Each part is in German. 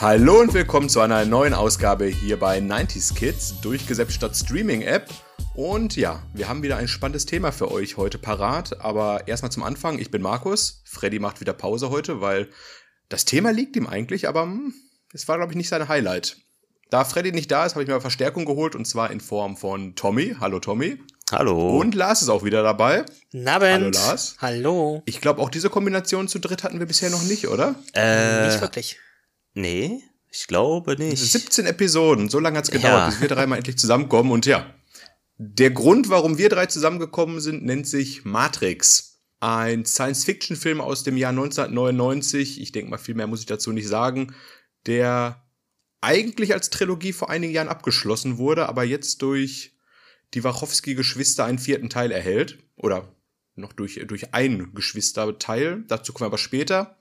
Hallo und willkommen zu einer neuen Ausgabe hier bei 90s Kids, durchgesetzt statt Streaming-App. Und ja, wir haben wieder ein spannendes Thema für euch heute parat. Aber erstmal zum Anfang, ich bin Markus. Freddy macht wieder Pause heute, weil das Thema liegt ihm eigentlich, aber hm, es war, glaube ich, nicht sein Highlight. Da Freddy nicht da ist, habe ich mir Verstärkung geholt und zwar in Form von Tommy. Hallo Tommy. Hallo. Und Lars ist auch wieder dabei. Nabend. Hallo Lars. Hallo. Ich glaube, auch diese Kombination zu dritt hatten wir bisher noch nicht, oder? Äh, Nicht wirklich. Nee, ich glaube nicht. 17 Episoden, so lange hat's gedauert, Ja. bis wir dreimal endlich zusammenkommen. Und ja, der Grund, warum wir drei zusammengekommen sind, nennt sich Matrix. Ein Science-Fiction-Film aus dem Jahr 1999. Ich denke mal, viel mehr muss ich dazu nicht sagen. Der eigentlich als Trilogie vor einigen Jahren abgeschlossen wurde, aber jetzt durch die Wachowski-Geschwister einen vierten Teil erhält. Oder noch durch, durch ein Geschwisterteil. Dazu kommen wir aber später.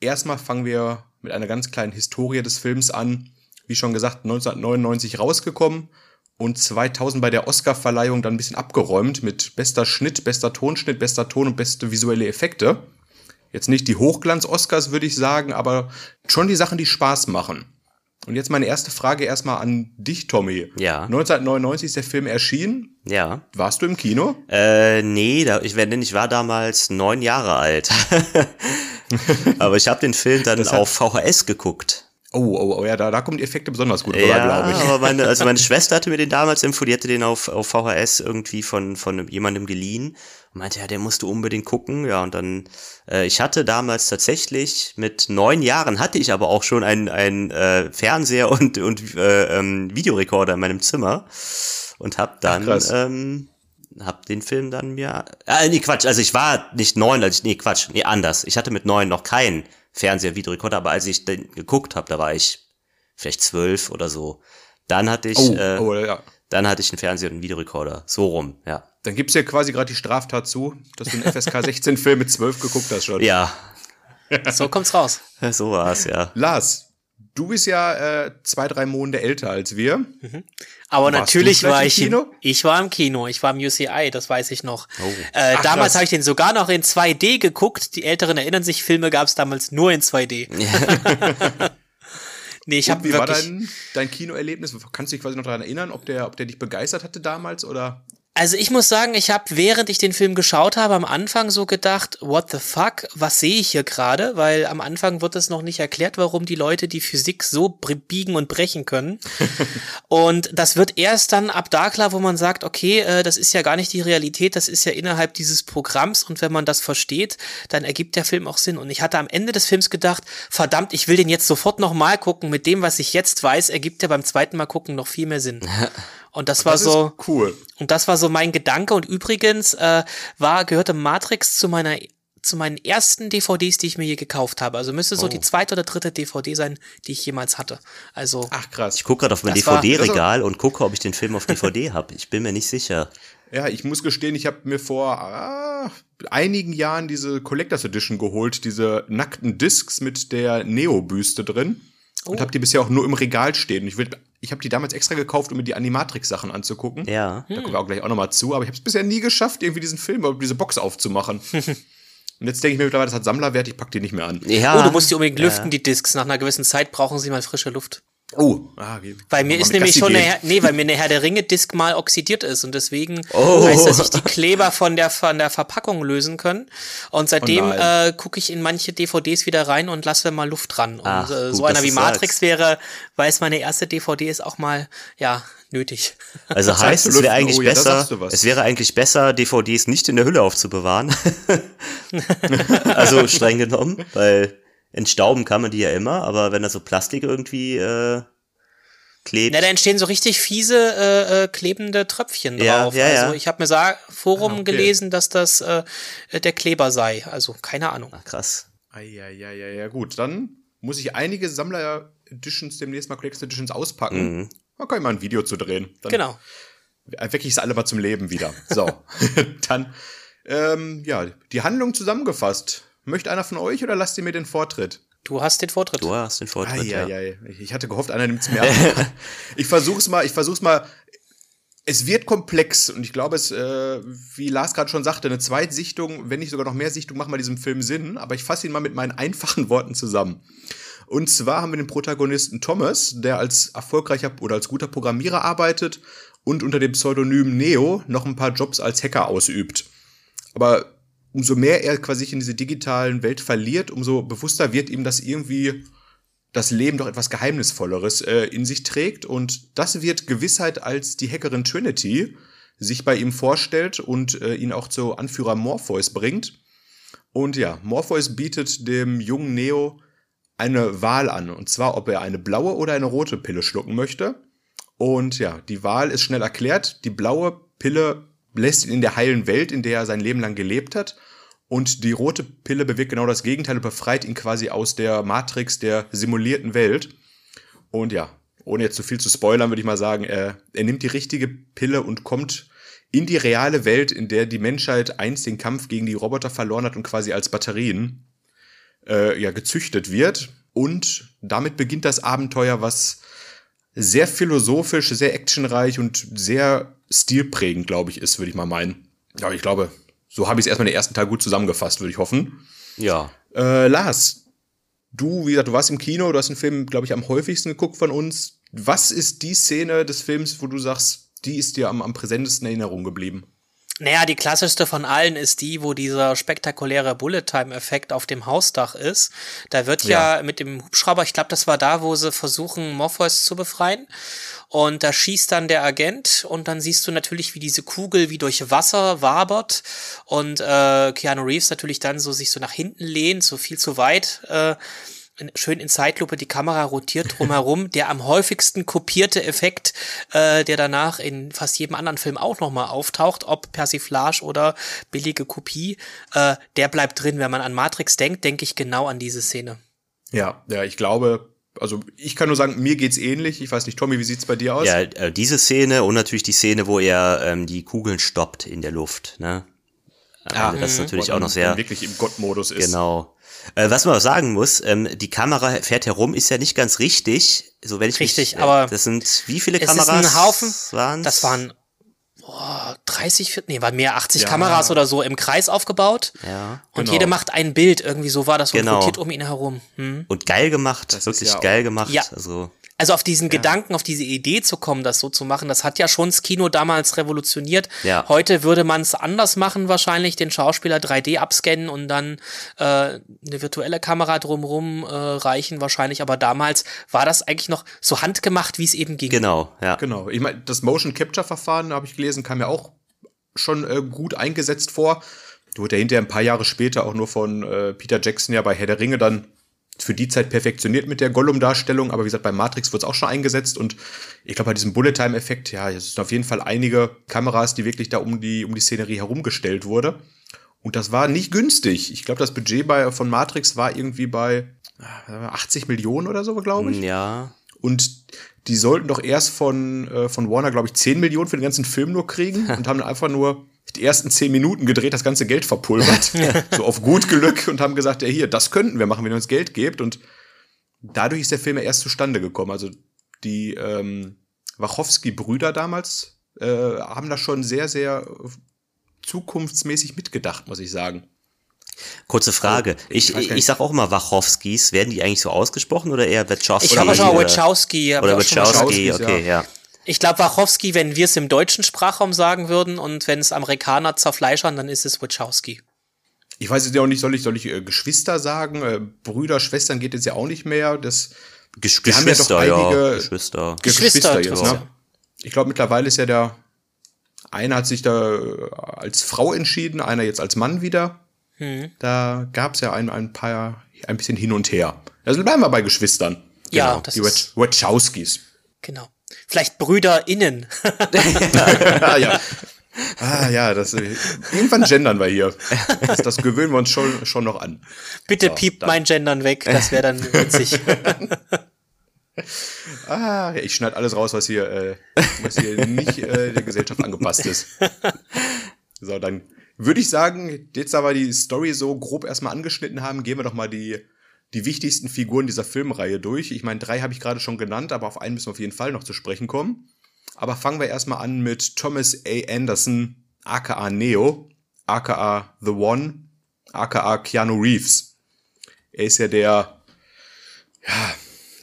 Erstmal fangen wir mit einer ganz kleinen Historie des Films an. Wie schon gesagt, 1999 rausgekommen und 2000 bei der Oscar-Verleihung dann ein bisschen abgeräumt mit bester Schnitt, bester Tonschnitt, bester Ton und beste visuelle Effekte. Jetzt nicht die Hochglanz-Oscars, würde ich sagen, aber schon die Sachen, die Spaß machen. Und jetzt meine erste Frage erstmal an dich, Tommy. Ja. 1999 ist der Film erschienen. Ja. Warst du im Kino? Äh, nee, da, ich, wenn, ich war damals neun Jahre alt. Aber ich habe den Film dann auf VHS geguckt. Oh, oh, oh, ja, da, da kommen die Effekte besonders gut rüber, Ja, glaube ich. aber meine, also meine Schwester hatte mir den damals empfohlen, die hatte den auf, auf VHS irgendwie von, von jemandem geliehen und meinte, ja, den musst du unbedingt gucken. Ja, und dann, äh, ich hatte damals tatsächlich mit neun Jahren hatte ich aber auch schon einen, einen äh, Fernseher und, und äh, ähm, Videorekorder in meinem Zimmer und hab dann, krass. ähm, hab den Film dann mir, äh, nee, Quatsch, also ich war nicht neun, als ich, nee, Quatsch, nee, anders. Ich hatte mit neun noch keinen Fernseher, Videorekorder, aber als ich den geguckt habe, da war ich vielleicht zwölf oder so. Dann hatte ich, Oh, äh, oh, ja. dann hatte ich einen Fernseher und einen Videorekorder. So rum, ja. Dann gibt's ja quasi gerade die Straftat zu, dass du einen FSK 16 Film mit 12 geguckt hast schon. Ja, So kommt's raus. so war's, ja. Lars, du bist ja äh, zwei, drei Monate älter als wir. Aber Warst natürlich war im ich Kino? Im, ich war im Kino, ich war im UCI, das weiß ich noch. Oh. Äh, Ach, damals habe ich den sogar noch in 2D geguckt. Die Älteren erinnern sich, Filme gab es damals nur in 2D. nee, ich habe wie war wirklich. dein, dein Kinoerlebnis? Kannst du dich quasi noch daran erinnern, ob der, ob der dich begeistert hatte damals oder? Also ich muss sagen, ich habe, während ich den Film geschaut habe, am Anfang so gedacht, what the fuck, was sehe ich hier gerade? Weil am Anfang wird es noch nicht erklärt, warum die Leute die Physik so biegen und brechen können. und das wird erst dann ab da klar, wo man sagt, okay, äh, das ist ja gar nicht die Realität, das ist ja innerhalb dieses Programms und wenn man das versteht, dann ergibt der Film auch Sinn. Und ich hatte am Ende des Films gedacht, verdammt, ich will den jetzt sofort nochmal gucken. Mit dem, was ich jetzt weiß, ergibt der beim zweiten Mal gucken noch viel mehr Sinn. Und das war Das so. ist cool. Und das war so mein Gedanke. Und übrigens äh, war gehörte Matrix zu meiner zu meinen ersten DVDs, die ich mir je gekauft habe. Also müsste so Oh. die zweite oder dritte DVD sein, die ich jemals hatte. Also Ach krass. Ich gucke gerade auf mein DVD-Regal und gucke, ob ich den Film auf DVD habe. Ich bin mir nicht sicher. Ja, ich muss gestehen, ich habe mir vor ah, einigen Jahren diese Collectors Edition geholt, diese nackten Discs mit der Neo-Büste drin. Und habe die bisher auch nur im Regal stehen. Und ich, will- ich habe die damals extra gekauft, um mir die Animatrix-Sachen anzugucken. Ja. Da kommen wir auch gleich auch nochmal zu. Aber ich habe es bisher nie geschafft, irgendwie diesen Film, oder diese Box aufzumachen. Und jetzt denke ich mir mittlerweile, das hat Sammlerwert, ich pack die nicht mehr an. Ja. oh, du musst die unbedingt ja. lüften, die Discs. Nach einer gewissen Zeit brauchen sie mal frische Luft. Oh, ah, wie, Weil mir ist nämlich Gassi schon eine, Herr- nee, weil mir eine Herr der Ringe Disc mal oxidiert ist und deswegen Oh. heißt, dass sich die Kleber von der von der Verpackung lösen können. Und seitdem Oh äh, gucke ich in manche DVDs wieder rein und lasse mal Luft dran. Und Ach, äh, gut, so einer wie Matrix sagst. wäre, weiß meine erste DVD ist auch mal ja nötig. Also heißt, es wäre eigentlich Oh ja, besser, es wäre eigentlich besser, DVDs nicht in der Hülle aufzubewahren. also streng genommen, weil entstauben kann man die ja immer, aber wenn da so Plastik irgendwie äh, klebt. Na, da entstehen so richtig fiese äh, äh, klebende Tröpfchen Ja, drauf. ja, ja. also ich habe mir sa Forum Ah, okay. gelesen, dass das äh, der Kleber sei. Also keine Ahnung. Ach, krass. Eieieiei, ja gut, dann muss ich einige Sammler-Editions demnächst mal Collectors Editions auspacken. Mhm. Da kann ich mal ein Video zu drehen. Dann Genau. wecke ich es alle mal zum Leben wieder. So, dann, ähm, ja, die Handlung zusammengefasst. Möchte einer von euch oder lasst ihr mir den Vortritt? Du hast den Vortritt. Du hast den Vortritt, ja. Eieiei. Ich- Ich hatte gehofft, einer nimmt es mir ab. ich versuch's mal, ich versuch's mal. Es wird komplex und ich glaube, es, äh, wie Lars gerade schon sagte, eine Zweitsichtung, wenn nicht sogar noch mehr Sichtung, macht mal diesem Film Sinn. Aber ich fasse ihn mal mit meinen einfachen Worten zusammen. Und zwar haben wir den Protagonisten Thomas, der als erfolgreicher oder als guter Programmierer arbeitet und unter dem Pseudonym Neo noch ein paar Jobs als Hacker ausübt. Aber umso mehr er quasi in diese digitalen Welt verliert, umso bewusster wird ihm, dass irgendwie das Leben doch etwas Geheimnisvolleres äh, in sich trägt. Und das wird Gewissheit, als die Hackerin Trinity sich bei ihm vorstellt und äh, ihn auch zu Anführer Morpheus bringt. Und ja, Morpheus bietet dem jungen Neo eine Wahl an. Und zwar, ob er eine blaue oder eine rote Pille schlucken möchte. Und ja, die Wahl ist schnell erklärt. Die blaue Pille lässt ihn in der heilen Welt, in der er sein Leben lang gelebt hat. Und die rote Pille bewirkt genau das Gegenteil und befreit ihn quasi aus der Matrix der simulierten Welt. Und ja, ohne jetzt zu viel zu spoilern, würde ich mal sagen, er, er nimmt die richtige Pille und kommt in die reale Welt, in der die Menschheit einst den Kampf gegen die Roboter verloren hat und quasi als Batterien äh, ja, gezüchtet wird. Und damit beginnt das Abenteuer, was sehr philosophisch, sehr actionreich und sehr stilprägend, glaube ich, ist, würde ich mal meinen. Ja, ich glaube, so habe ich es erstmal den ersten Teil gut zusammengefasst, würde ich hoffen. Ja. Äh, Lars, du, wie gesagt, du warst im Kino, du hast den Film, glaube ich, am häufigsten geguckt von uns. Was ist die Szene des Films, wo du sagst, die ist dir am, am präsentesten in Erinnerung geblieben? Naja, die klassischste von allen ist die, wo dieser spektakuläre Bullet-Time-Effekt auf dem Hausdach ist. Da wird ja, ja mit dem Hubschrauber, ich glaube, das war da, wo sie versuchen, Morpheus zu befreien. Und da schießt dann der Agent und dann siehst du natürlich, wie diese Kugel wie durch Wasser wabert und äh, Keanu Reeves natürlich dann so sich so nach hinten lehnt, so viel zu weit. Äh, schön in Zeitlupe die Kamera rotiert drumherum. der am häufigsten kopierte Effekt, äh, der danach in fast jedem anderen Film auch nochmal auftaucht, ob Persiflage oder billige Kopie, äh, der bleibt drin. Wenn man an Matrix denkt, denke ich genau an diese Szene. Ja, ja, ich glaube, also ich kann nur sagen, mir geht's ähnlich. Ich weiß nicht, Tommy, wie sieht's bei dir aus? Ja, äh, diese Szene und natürlich die Szene, wo er ähm, die Kugeln stoppt in der Luft. Ne? Ah, das ist natürlich auch noch sehr wirklich im Gottmodus ist. Genau. Äh, was man auch sagen muss, ähm, die Kamera fährt herum, ist ja nicht ganz richtig. So wenn ich richtig, mich, äh, aber das sind wie viele Kameras? Es ist ein Haufen. Waren's? Das waren boah, 30, nee, waren mehr 80 ja. Kameras oder so im Kreis aufgebaut. Ja. Und genau. jede macht ein Bild, irgendwie so war das und genau. rotiert um ihn herum. Hm. Und geil gemacht, das wirklich ja geil gemacht. Ja. Also also auf diesen ja. Gedanken, auf diese Idee zu kommen, das so zu machen, das hat ja schon das Kino damals revolutioniert. Ja. Heute würde man es anders machen, wahrscheinlich den Schauspieler 3D abscannen und dann äh, eine virtuelle Kamera drumrum äh, reichen, wahrscheinlich. Aber damals war das eigentlich noch so handgemacht, wie es eben ging. Genau, ja. Genau. Ich meine, das Motion Capture Verfahren, habe ich gelesen, kam ja auch schon äh, gut eingesetzt vor. Wurde ja hinterher ein paar Jahre später auch nur von äh, Peter Jackson ja bei Herr der Ringe dann für die Zeit perfektioniert mit der Gollum-Darstellung, aber wie gesagt, bei Matrix wurde es auch schon eingesetzt und ich glaube, bei diesem Bullet-Time-Effekt, ja, es sind auf jeden Fall einige Kameras, die wirklich da um die, um die Szenerie herumgestellt wurde. Und das war nicht günstig. Ich glaube, das Budget bei, von Matrix war irgendwie bei 80 äh, Millionen oder so, glaube ich. Ja. Und die sollten doch erst von, äh, von Warner, glaube ich, 10 Millionen für den ganzen Film nur kriegen und haben einfach nur die ersten zehn Minuten gedreht, das ganze Geld verpulvert, so auf gut Glück und haben gesagt, ja hier, das könnten wir machen, wenn ihr uns Geld gebt und dadurch ist der Film ja erst zustande gekommen. Also die ähm, Wachowski-Brüder damals äh, haben da schon sehr, sehr zukunftsmäßig mitgedacht, muss ich sagen. Kurze Frage. Also, ich, ich, ich sag auch immer Wachowskis. Werden die eigentlich so ausgesprochen oder eher Wachowski? Ich habe schon Wachowski. Oder Wachowski, okay, ja. Ich glaube, Wachowski, wenn wir es im deutschen Sprachraum sagen würden und wenn es Amerikaner zerfleischern, dann ist es Wachowski. Ich weiß jetzt ja auch nicht, soll ich, soll ich äh, Geschwister sagen? Äh, Brüder, Schwestern geht jetzt ja auch nicht mehr. Das, Gesch Geschwister, ja, einige, ja, Geschwister. Geschwister, jetzt, ne? Ich glaube, mittlerweile ist ja der, einer hat sich da äh, als Frau entschieden, einer jetzt als Mann wieder. Hm. Da gab es ja ein, ein paar, ein bisschen hin und her. Also bleiben wir bei Geschwistern. Ja, genau, das die Wachowskis. Genau. Vielleicht BrüderInnen. ah, ja. Ah ja, das irgendwann gendern wir hier. Das, das gewöhnen wir uns schon, schon noch an. Bitte so, piept dann. mein Gendern weg, das wäre dann witzig. ah, ich schneide alles raus, was hier, äh, was hier nicht äh, der Gesellschaft angepasst ist. So, dann würde ich sagen, jetzt aber die Story so grob erstmal angeschnitten haben, gehen wir doch mal die die wichtigsten Figuren dieser Filmreihe durch. Ich meine, drei habe ich gerade schon genannt, aber auf einen müssen wir auf jeden Fall noch zu sprechen kommen. Aber fangen wir erstmal an mit Thomas A. Anderson, aka Neo, aka The One, aka Keanu Reeves. Er ist ja der, ja,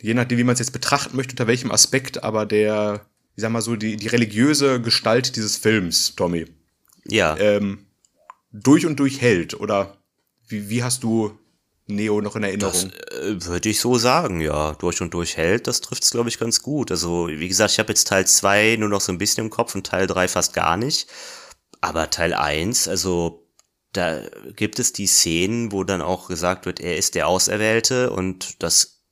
je nachdem, wie man es jetzt betrachten möchte, unter welchem Aspekt, aber der, ich sag mal so, die, die religiöse Gestalt dieses Films, Tommy, Ja. ähm, durch und durch hält. Oder wie, wie hast du Neo noch in Erinnerung? Äh, Würde ich so sagen, ja. Durch und durch hält, das trifft's, glaube ich, ganz gut. Also, wie gesagt, ich habe jetzt Teil 2 nur noch so ein bisschen im Kopf und Teil 3 fast gar nicht. Aber Teil 1, also da gibt es die Szenen, wo dann auch gesagt wird, er ist der Auserwählte und das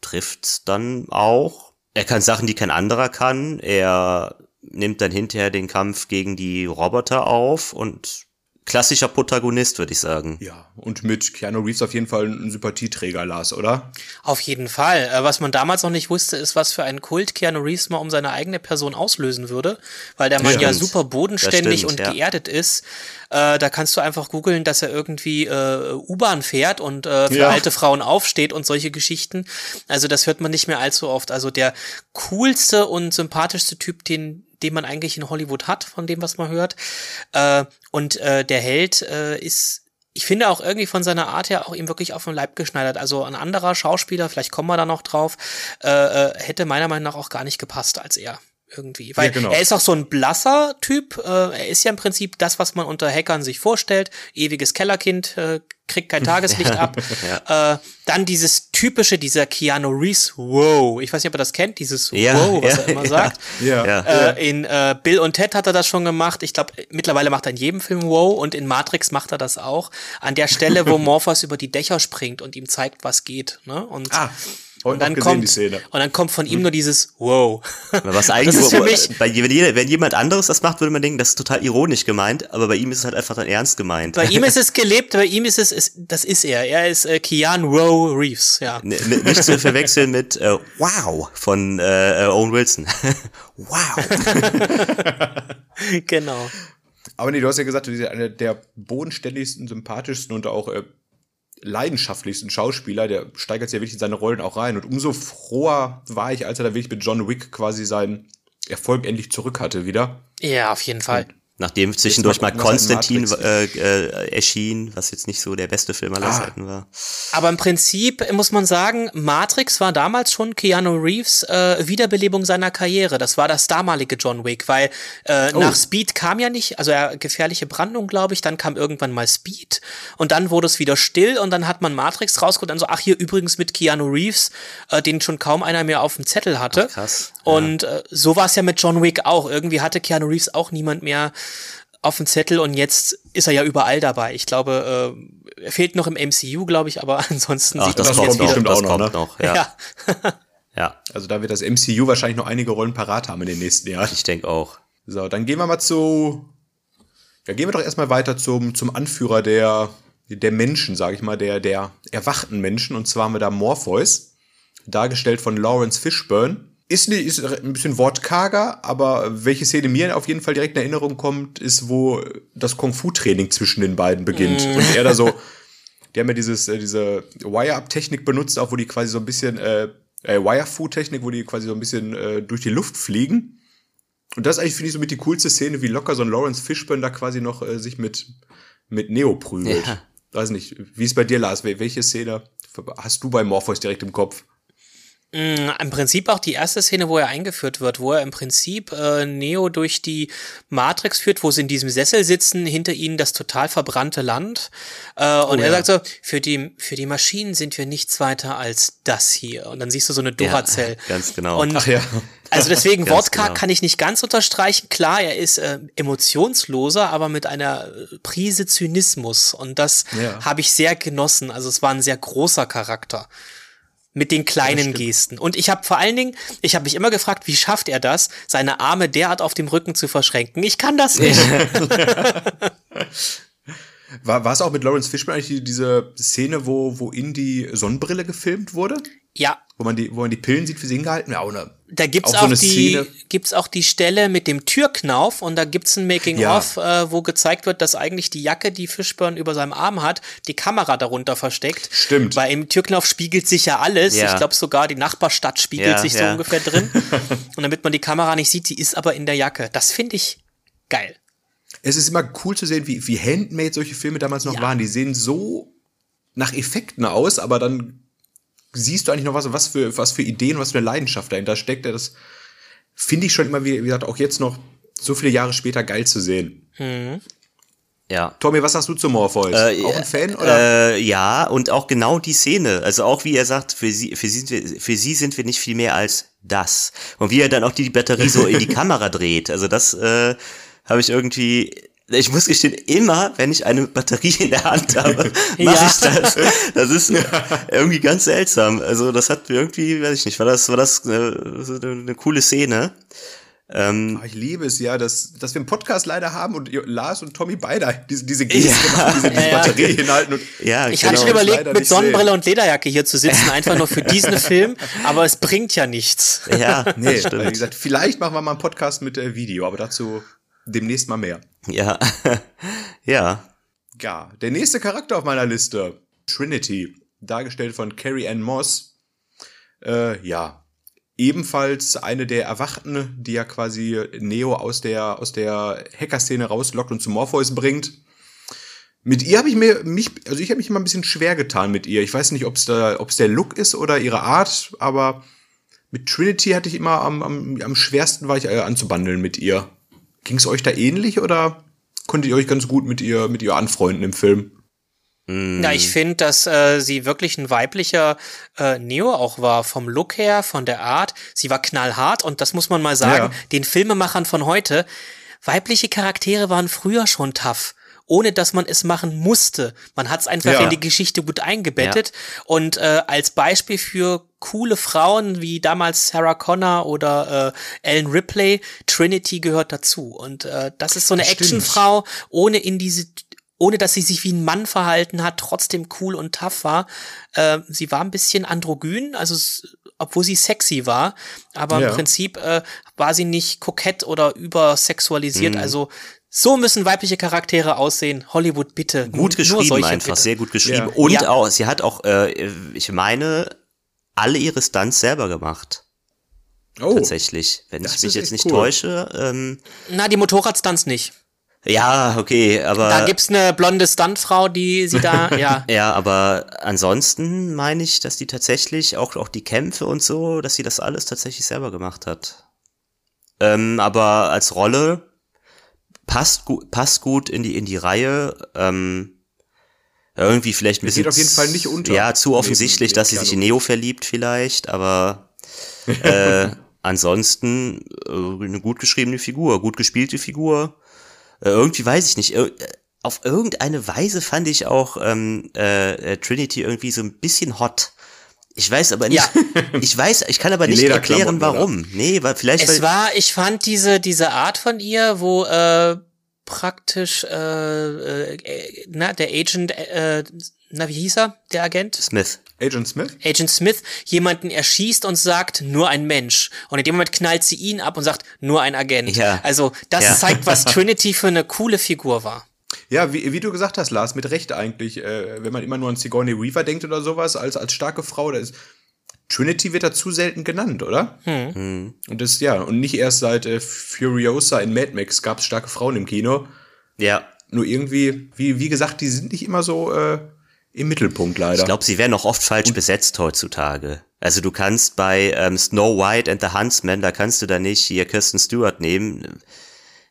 trifft dann auch. Er kann Sachen, die kein anderer kann. Er nimmt dann hinterher den Kampf gegen die Roboter auf und klassischer Protagonist, würde ich sagen. ja, und mit Keanu Reeves auf jeden Fall ein Sympathieträger, Lars, oder? Auf jeden Fall. Äh, Was man damals noch nicht wusste, ist, was für einen Kult Keanu Reeves mal um seine eigene Person auslösen würde, weil der Mann Ja, ja, super bodenständig stimmt, und ja. geerdet ist. Äh, da kannst du einfach googeln, dass er irgendwie äh, U-Bahn fährt und äh, für Ja. alte Frauen aufsteht und solche Geschichten. Also das hört man nicht mehr allzu oft. Also der coolste und sympathischste Typ, den den man eigentlich in Hollywood hat, von dem, was man hört. Äh, und äh, der Held äh, ist ich finde auch irgendwie von seiner Art her auch ihm wirklich auf den Leib geschneidert. Also ein anderer Schauspieler, vielleicht kommen wir da noch drauf, äh, äh, hätte meiner Meinung nach auch gar nicht gepasst als er irgendwie. Weil Ja, genau. er ist auch so ein blasser Typ. Äh, er ist ja im Prinzip das, was man unter Hackern sich vorstellt. Ewiges Kellerkind, äh, kriegt kein Tageslicht ab. äh, dann dieses typische, dieser Keanu Reeves, wow. Ich weiß nicht, ob ihr das kennt, dieses Ja, wow, was ja, er immer ja. sagt. Ja. Ja. Äh, in äh, Bill und Ted hat er das schon gemacht. Ich glaube, mittlerweile macht er in jedem Film Wow und in Matrix macht er das auch. An der Stelle, wo Morpheus über die Dächer springt und ihm zeigt, was geht. Ne? Und, Ah, und dann gesehen, kommt die Szene. und dann kommt von ihm nur dieses Wow. Was eigentlich, ist wo- für mich- bei, wenn, jeder- wenn jemand anderes das macht, würde man denken, das ist total ironisch gemeint, aber bei ihm ist es halt einfach dann ernst gemeint. Bei ihm ist es gelebt, bei ihm ist es, ist, das ist er. Er ist äh, Keanu Wow Reeves, ja. N- n- Nicht zu verwechseln mit äh, Wow von äh, Owen Wilson. wow. genau. Aber nee, du hast ja gesagt, du bist ja einer der bodenständigsten, sympathischsten und auch äh, leidenschaftlichsten Schauspieler. Der steigert sich ja wirklich in seine Rollen auch rein. Und umso froher war ich, als er da wirklich mit John Wick quasi seinen Erfolg endlich zurück hatte wieder. Ja, auf jeden Fall. Nachdem zwischendurch mal Konstantin äh, äh, erschien, was jetzt nicht so der beste Film aller Ah. Zeiten war. Aber im Prinzip muss man sagen, Matrix war damals schon Keanu Reeves äh, Wiederbelebung seiner Karriere. Das war das damalige John Wick, weil äh, Oh. nach Speed kam ja nicht, also er gefährliche Brandung, glaube ich, dann kam irgendwann mal Speed und dann wurde es wieder still und dann hat man Matrix rausgeholt und so, ach hier übrigens mit Keanu Reeves, äh, den schon kaum einer mehr auf dem Zettel hatte. Ach, krass. Und äh, so war es ja mit John Wick auch. Irgendwie hatte Keanu Reeves auch niemand mehr auf dem Zettel und jetzt ist er ja überall dabei. Ich glaube, äh, er fehlt noch im MCU, glaube ich, aber ansonsten Ach, sieht man das, das kommt jetzt noch, bestimmt das auch noch, kommt ne? noch, ja. Ja. ja. Also da wird das MCU wahrscheinlich noch einige Rollen parat haben in den nächsten Jahren. Ich denke auch. So, dann gehen wir mal zu. Ja, gehen wir doch erstmal weiter zum, zum Anführer der, der Menschen, sage ich mal, der, der erwachten Menschen. Und zwar haben wir da Morpheus, dargestellt von Lawrence Fishburne. Ist, nie- ist ein bisschen wortkarger, aber welche Szene mir auf jeden Fall direkt in Erinnerung kommt, ist, wo das Kung-Fu-Training zwischen den beiden beginnt. Und er da so, die haben ja dieses, äh, diese Wire-Up-Technik benutzt, auch wo die quasi so ein bisschen, äh, äh, Wire-Fu-Technik, wo die quasi so ein bisschen äh, durch die Luft fliegen. Und das ist eigentlich, finde ich, so mit die coolste Szene, wie locker so ein Lawrence Fishburne da quasi noch äh, sich mit, mit Neo prügelt. Ja. Weiß nicht, wie ist bei dir, Lars? Wel- Welche Szene hast du bei Morpheus direkt im Kopf? Mm, Im Prinzip auch die erste Szene, wo er eingeführt wird, wo er im Prinzip äh, Neo durch die Matrix führt, wo sie in diesem Sessel sitzen, hinter ihnen das total verbrannte Land. Äh, und er ja. sagt so, für die, für die Maschinen sind wir nichts weiter als das hier. Und dann siehst du so eine Duracell. Ja, ganz genau. Und Ach ja. Also deswegen, Wodka genau. kann ich nicht ganz unterstreichen. Klar, er ist äh, emotionsloser, aber mit einer äh, Prise Zynismus. Und das Ja. habe ich sehr genossen. Also es war ein sehr großer Charakter. Mit den kleinen Gesten. Und ich habe vor allen Dingen, ich habe mich immer gefragt, wie schafft er das, seine Arme derart auf dem Rücken zu verschränken? Ich kann das nicht. War, war es auch mit Lawrence Fishburne eigentlich die, diese Szene, wo, wo in die Sonnenbrille gefilmt wurde? Ja, Wo man die, wo man die Pillen sieht, wie sie hingehalten? Ja, oder? Da gibt's Auch auch, so eine die, Szene. gibt's auch die Stelle mit dem Türknauf und da gibt's ein Making-of, äh, wo gezeigt wird, dass eigentlich die Jacke, die Fishburne über seinem Arm hat, die Kamera darunter versteckt. Stimmt. Weil im Türknauf spiegelt sich ja alles. Ja. Ich glaube sogar die Nachbarstadt spiegelt Ja, sich so ja. ungefähr drin. und damit man die Kamera nicht sieht, sie ist aber in der Jacke. Das finde ich geil. Es ist immer cool zu sehen, wie, wie handmade solche Filme damals noch Ja. waren. Die sehen so nach Effekten aus, aber dann siehst du eigentlich noch was, was für, was für Ideen, was für eine Leidenschaft dahinter steckt. Das finde ich schon immer, wie, wie gesagt, auch jetzt noch so viele Jahre später geil zu sehen. Mhm. Ja. Tommy, was sagst du zu Morpheus? Äh, auch ein Fan? Oder? Äh, ja, und auch genau die Szene. Also auch wie er sagt, für sie, für, sie, sind wir- für sie sind wir nicht viel mehr als das. Und wie er dann auch die Batterie so in die Kamera dreht. Also das äh, habe ich irgendwie. Ich muss gestehen, immer, wenn ich eine Batterie in der Hand habe, mache Ja. ich das. Das ist irgendwie ganz seltsam. Also das hat mir irgendwie, weiß ich nicht, war das, war das äh, eine, eine coole Szene. Ähm, Ah, Ich liebe es ja, dass, dass wir einen Podcast leider haben und Lars und Tommy beide diese, diese Geste Ja. machen, diese, diese Ja, ja. Batterie hinhalten. Und ja, Ich genau. hatte schon überlegt, mit nicht sehen. Sonnenbrille und Lederjacke hier zu sitzen, einfach nur für diesen Film, aber es bringt ja nichts. Ja, nee, das wie stimmt. gesagt, vielleicht machen wir mal einen Podcast mit äh, Video, aber dazu demnächst mal mehr. Ja, ja. Ja, der nächste Charakter auf meiner Liste, Trinity, dargestellt von Carrie Ann Moss. Äh, ja, ebenfalls eine der Erwachten, die ja quasi Neo aus der, aus der Hacker-Szene rauslockt und zu Morpheus bringt. Mit ihr habe ich mir mich, also ich habe mich immer ein bisschen schwer getan mit ihr. Ich weiß nicht, ob es da, ob es der Look ist oder ihre Art, aber mit Trinity hatte ich immer am, am, am schwersten war ich äh, anzubandeln mit ihr. Ging es euch da ähnlich oder konntet ihr euch ganz gut mit ihr, mit ihr anfreunden im Film? Ja, ich finde, dass äh, sie wirklich ein weiblicher äh, Neo auch war, vom Look her, von der Art. Sie war knallhart und das muss man mal sagen, Ja. den Filmemachern von heute, weibliche Charaktere waren früher schon tough. Ohne dass man es machen musste. Man hat es einfach Ja. in die Geschichte gut eingebettet. Und äh, als Beispiel für coole Frauen wie damals Sarah Connor oder äh, Ellen Ripley, Trinity gehört dazu. Und äh, das ist so eine. Actionfrau, ohne in diese ohne dass sie sich wie ein Mann verhalten hat, trotzdem cool und tough war. Äh, sie war ein bisschen androgyn, also obwohl sie sexy war, aber Ja. im Prinzip äh, war sie nicht kokett oder übersexualisiert. Mhm. Also so müssen weibliche Charaktere aussehen. Hollywood, bitte. Gut Nur geschrieben solche, einfach, bitte. sehr gut geschrieben. Ja. Und Ja. auch, sie hat auch, äh, ich meine, alle ihre Stunts selber gemacht. Oh, Tatsächlich. Wenn das ich mich jetzt nicht cool. täusche. Ähm, Na, die Motorradstunts nicht. ja, okay, aber. Da gibt's eine blonde Stuntfrau, die sie da, ja. ja, aber ansonsten meine ich, dass die tatsächlich auch, auch die Kämpfe und so, dass sie das alles tatsächlich selber gemacht hat. Ähm, aber als Rolle passt gut, passt gut in die, in die Reihe. Ähm, irgendwie vielleicht ein Geht bisschen. auf jeden Fall nicht unter. Ja, zu offensichtlich, dass sie sich in. Neo verliebt vielleicht, aber äh, ansonsten äh, eine gut geschriebene Figur, gut gespielte Figur. Äh, irgendwie weiß ich nicht. Auf irgendeine Weise fand ich auch ähm, äh, äh, Trinity irgendwie so ein bisschen hot. Ich weiß aber nicht. Ja. Ich weiß, ich kann aber nicht erklären, warum. Nee, weil vielleicht Es weil, war, ich fand diese, diese Art von ihr, wo äh, praktisch äh, äh, na, der Agent, äh, na, wie hieß er, der Agent? Smith. Agent Smith? Agent Smith jemanden erschießt und sagt, nur ein Mensch. Und in dem Moment knallt sie ihn ab und sagt, nur ein Agent. Ja. Also das Ja. zeigt, was Trinity für eine coole Figur war. Ja, wie, wie du gesagt hast, Lars, mit Recht eigentlich. Äh, wenn man immer nur an Sigourney Weaver denkt oder sowas, als, als starke Frau, da ist. Trinity wird da zu selten genannt, oder? Hm. Und das, ja, und nicht erst seit äh, Furiosa in Mad Max gab es starke Frauen im Kino. Ja. Nur irgendwie, wie, wie gesagt, die sind nicht immer so äh, im Mittelpunkt leider. Ich glaube, sie werden auch oft falsch besetzt heutzutage. Also du kannst bei ähm, Snow White and the Huntsman, da kannst du da nicht hier Kirsten Stewart nehmen.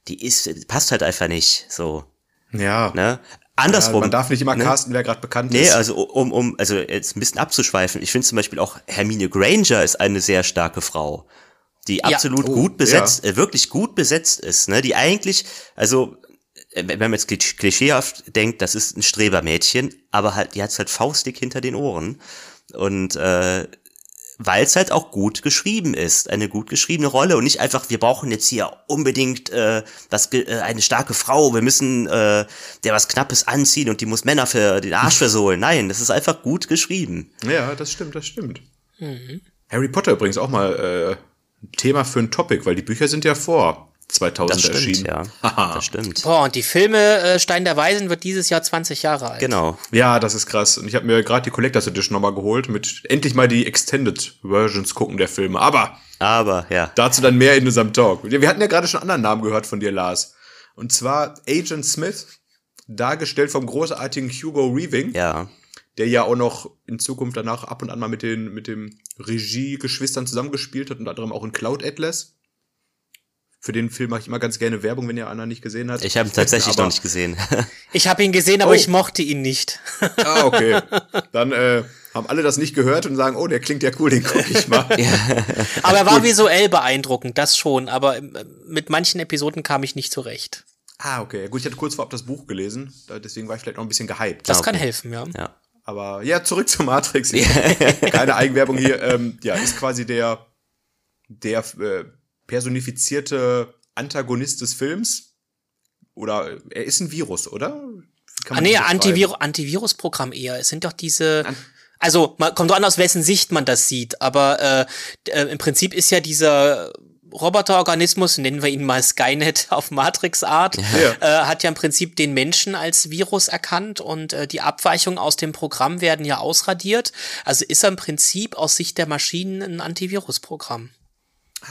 Die ist, passt halt einfach nicht. So, ja. ne? ja. Andersrum. Man darf nicht immer ne? casten, wer gerade bekannt Nee, ist. also um, um, also jetzt ein bisschen abzuschweifen. Ich finde zum Beispiel auch Hermine Granger ist eine sehr starke Frau, die absolut Oh, gut besetzt, äh, wirklich gut besetzt ist, ne? Die eigentlich, also äh, wenn man jetzt klisch- klischeehaft denkt, das ist ein Strebermädchen, aber halt, die hat's halt faustdick hinter den Ohren und äh, weil es halt auch gut geschrieben ist, eine gut geschriebene Rolle und nicht einfach, wir brauchen jetzt hier unbedingt äh, ge- äh, eine starke Frau, wir müssen äh, der was Knappes anziehen und die muss Männer für den Arsch versohlen. Nein, das ist einfach gut geschrieben. Ja, das stimmt, das stimmt. Harry Potter übrigens auch mal äh, ein Thema für ein Topic, weil die Bücher sind ja vor 2000 Das stimmt, erschienen. ja. Haha. Das stimmt. Boah, und die Filme äh, Stein der Weisen wird dieses Jahr 20 Jahre alt. Genau. Ja, das ist krass. Und ich habe mir gerade die Collectors Edition nochmal geholt, mit endlich mal die Extended Versions gucken der Filme. Aber Aber ja. dazu dann mehr in unserem Talk. Wir hatten ja gerade schon einen anderen Namen gehört von dir, Lars. Und zwar Agent Smith, dargestellt vom großartigen Hugo Weaving. Ja. der ja auch noch in Zukunft danach ab und an mal mit den mit dem Regie-Geschwistern zusammengespielt hat, unter anderem auch in Cloud Atlas. Für den Film mache ich immer ganz gerne Werbung, wenn ihr einer nicht gesehen hat. Ich habe ihn tatsächlich Aber- noch nicht gesehen. Ich habe ihn gesehen, aber Oh. ich mochte ihn nicht. Ah, okay. Dann äh, haben alle das nicht gehört und sagen, oh, der klingt ja cool, den gucke ich mal. Aber er war visuell beeindruckend, das schon. Aber ähm, mit manchen Episoden kam ich nicht zurecht. Ah, okay. Gut, ich hatte kurz vorab das Buch gelesen, deswegen war ich vielleicht noch ein bisschen gehypt. Das Ah, okay. kann helfen, ja. ja. Aber ja, zurück zu Matrix. Keine Eigenwerbung hier. Ähm, ja, ist quasi der, der äh, personifizierte Antagonist des Films. Oder äh, er ist ein Virus, oder? Ah, nee? Antivir Antivirusprogramm eher. Es sind doch diese. An- Also, man kommt doch an, aus wessen Sicht man das sieht. Aber äh, äh, im Prinzip ist ja dieser Roboterorganismus, nennen wir ihn mal Skynet auf Matrix-Art, Ja. äh, hat ja im Prinzip den Menschen als Virus erkannt und äh, die Abweichungen aus dem Programm werden ja ausradiert. Also ist er im Prinzip aus Sicht der Maschinen ein Antivirusprogramm.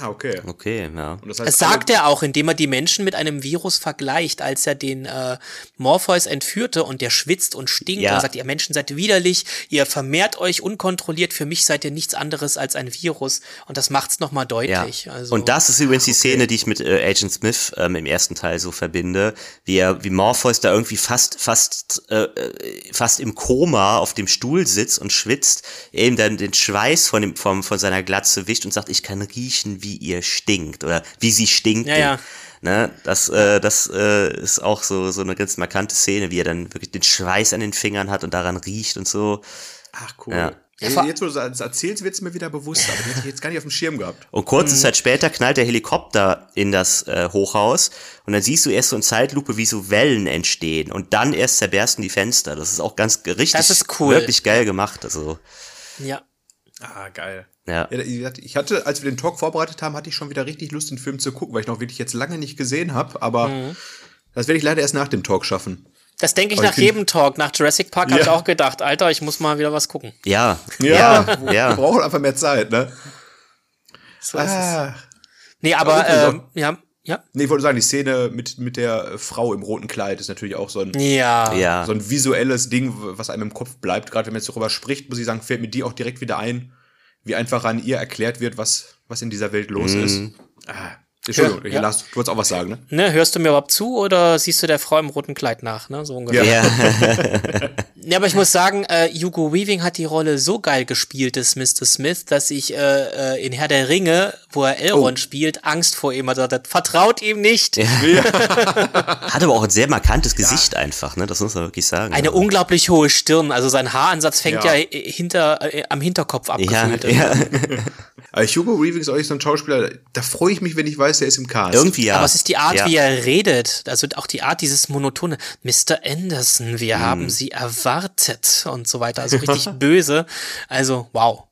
Ah, okay. Okay, ja. Und das heißt, Das sagt er auch, indem er die Menschen mit einem Virus vergleicht, als er den äh, Morpheus entführte und der schwitzt und stinkt Ja. und sagt, ihr Menschen seid widerlich, ihr vermehrt euch unkontrolliert, für mich seid ihr nichts anderes als ein Virus. Und das macht's nochmal Ja. deutlich. Also, Und das ist übrigens die Szene, die ich mit äh, Agent Smith ähm, im ersten Teil so verbinde, wie er, wie Morpheus da irgendwie fast, fast, äh, äh, fast im Koma auf dem Stuhl sitzt und schwitzt, eben dann den Schweiß von dem, vom, von seiner Glatze wischt und sagt, ich kann riechen, wie ihr stinkt oder wie sie stinkt. Ja, ja. Ne, das, äh, das äh, ist auch so, so eine ganz markante Szene, wie er dann wirklich den Schweiß an den Fingern hat und daran riecht und so. Ach, cool. Ja. Ja, jetzt, wo du das erzählst, wird es mir wieder bewusst, aber den hätte ich jetzt gar nicht auf dem Schirm gehabt. Und kurze Zeit später knallt der Helikopter in das äh, Hochhaus und dann siehst du erst so in Zeitlupe, wie so Wellen entstehen und dann erst zerbersten die Fenster. Das ist auch ganz richtig, Das ist cool. wirklich geil gemacht. Also ja. Ah, geil. ja, Ja, ich hatte, als wir den Talk vorbereitet haben, hatte ich schon wieder richtig Lust, den Film zu gucken, weil ich noch wirklich jetzt lange nicht gesehen habe, aber Mhm. das werde ich leider erst nach dem Talk schaffen. Das denke ich Aber ich nach find- jedem Talk. Nach Jurassic Park habe Ja. ich auch gedacht, Alter, ich muss mal wieder was gucken. ja, Ja, ja, Wir ja. brauchen einfach mehr Zeit, ne? So. Ah. Nee, aber Aber ähm, ja, ja. Nee, ich wollte sagen, die Szene mit, mit der äh, Frau im roten Kleid ist natürlich auch so ein, Ja. ja. so ein visuelles Ding, was einem im Kopf bleibt. Gerade wenn man jetzt darüber spricht, muss ich sagen, fällt mir die auch direkt wieder ein, wie einfach an ihr erklärt wird, was, was in dieser Welt los ist. Ah, Entschuldigung, Ja, ja. Lars, du wolltest auch was sagen, ne? Ne, hörst du mir überhaupt zu oder siehst du der Frau im roten Kleid nach? Ne, so ungefähr. Ja. ja. Ja, aber ich muss sagen, äh, Hugo Weaving hat die Rolle so geil gespielt des Mr. Smith, dass ich äh, äh, in Herr der Ringe, wo er Elrond spielt, Angst vor ihm hatte. Vertraut ihm nicht. Hat aber auch ein sehr markantes Gesicht einfach, ne? Das muss man wirklich sagen. Eine ja. unglaublich hohe Stirn, also sein Haaransatz fängt ja, Ja. äh, hinter äh, am Hinterkopf ja, abgefühlt. ja. Aber Hugo Weaving ist auch so ein Schauspieler, da freue ich mich, wenn ich weiß, er ist im Cast. Irgendwie ja. Aber es ist die Art, ja. wie er redet, also auch die Art dieses monotone. Mr. Anderson, wir Hm. haben Sie erwartet und so weiter, also richtig böse. Also wow.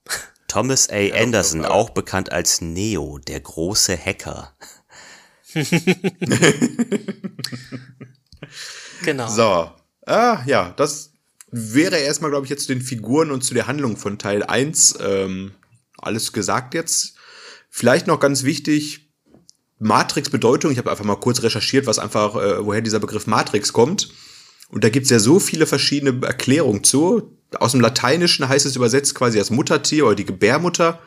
Thomas A. Anderson, auch bekannt als Neo, der große Hacker. Genau. So. Ah, ja, das wäre erstmal, glaube ich, jetzt zu den Figuren und zu der Handlung von Teil 1 ähm, alles gesagt jetzt. Vielleicht noch ganz wichtig, Matrix Bedeutung. Ich habe einfach mal kurz recherchiert, was einfach, äh, woher dieser Begriff Matrix kommt. Und da gibt's ja so viele verschiedene Erklärungen zu. Aus dem Lateinischen heißt es übersetzt quasi das Muttertier oder die Gebärmutter.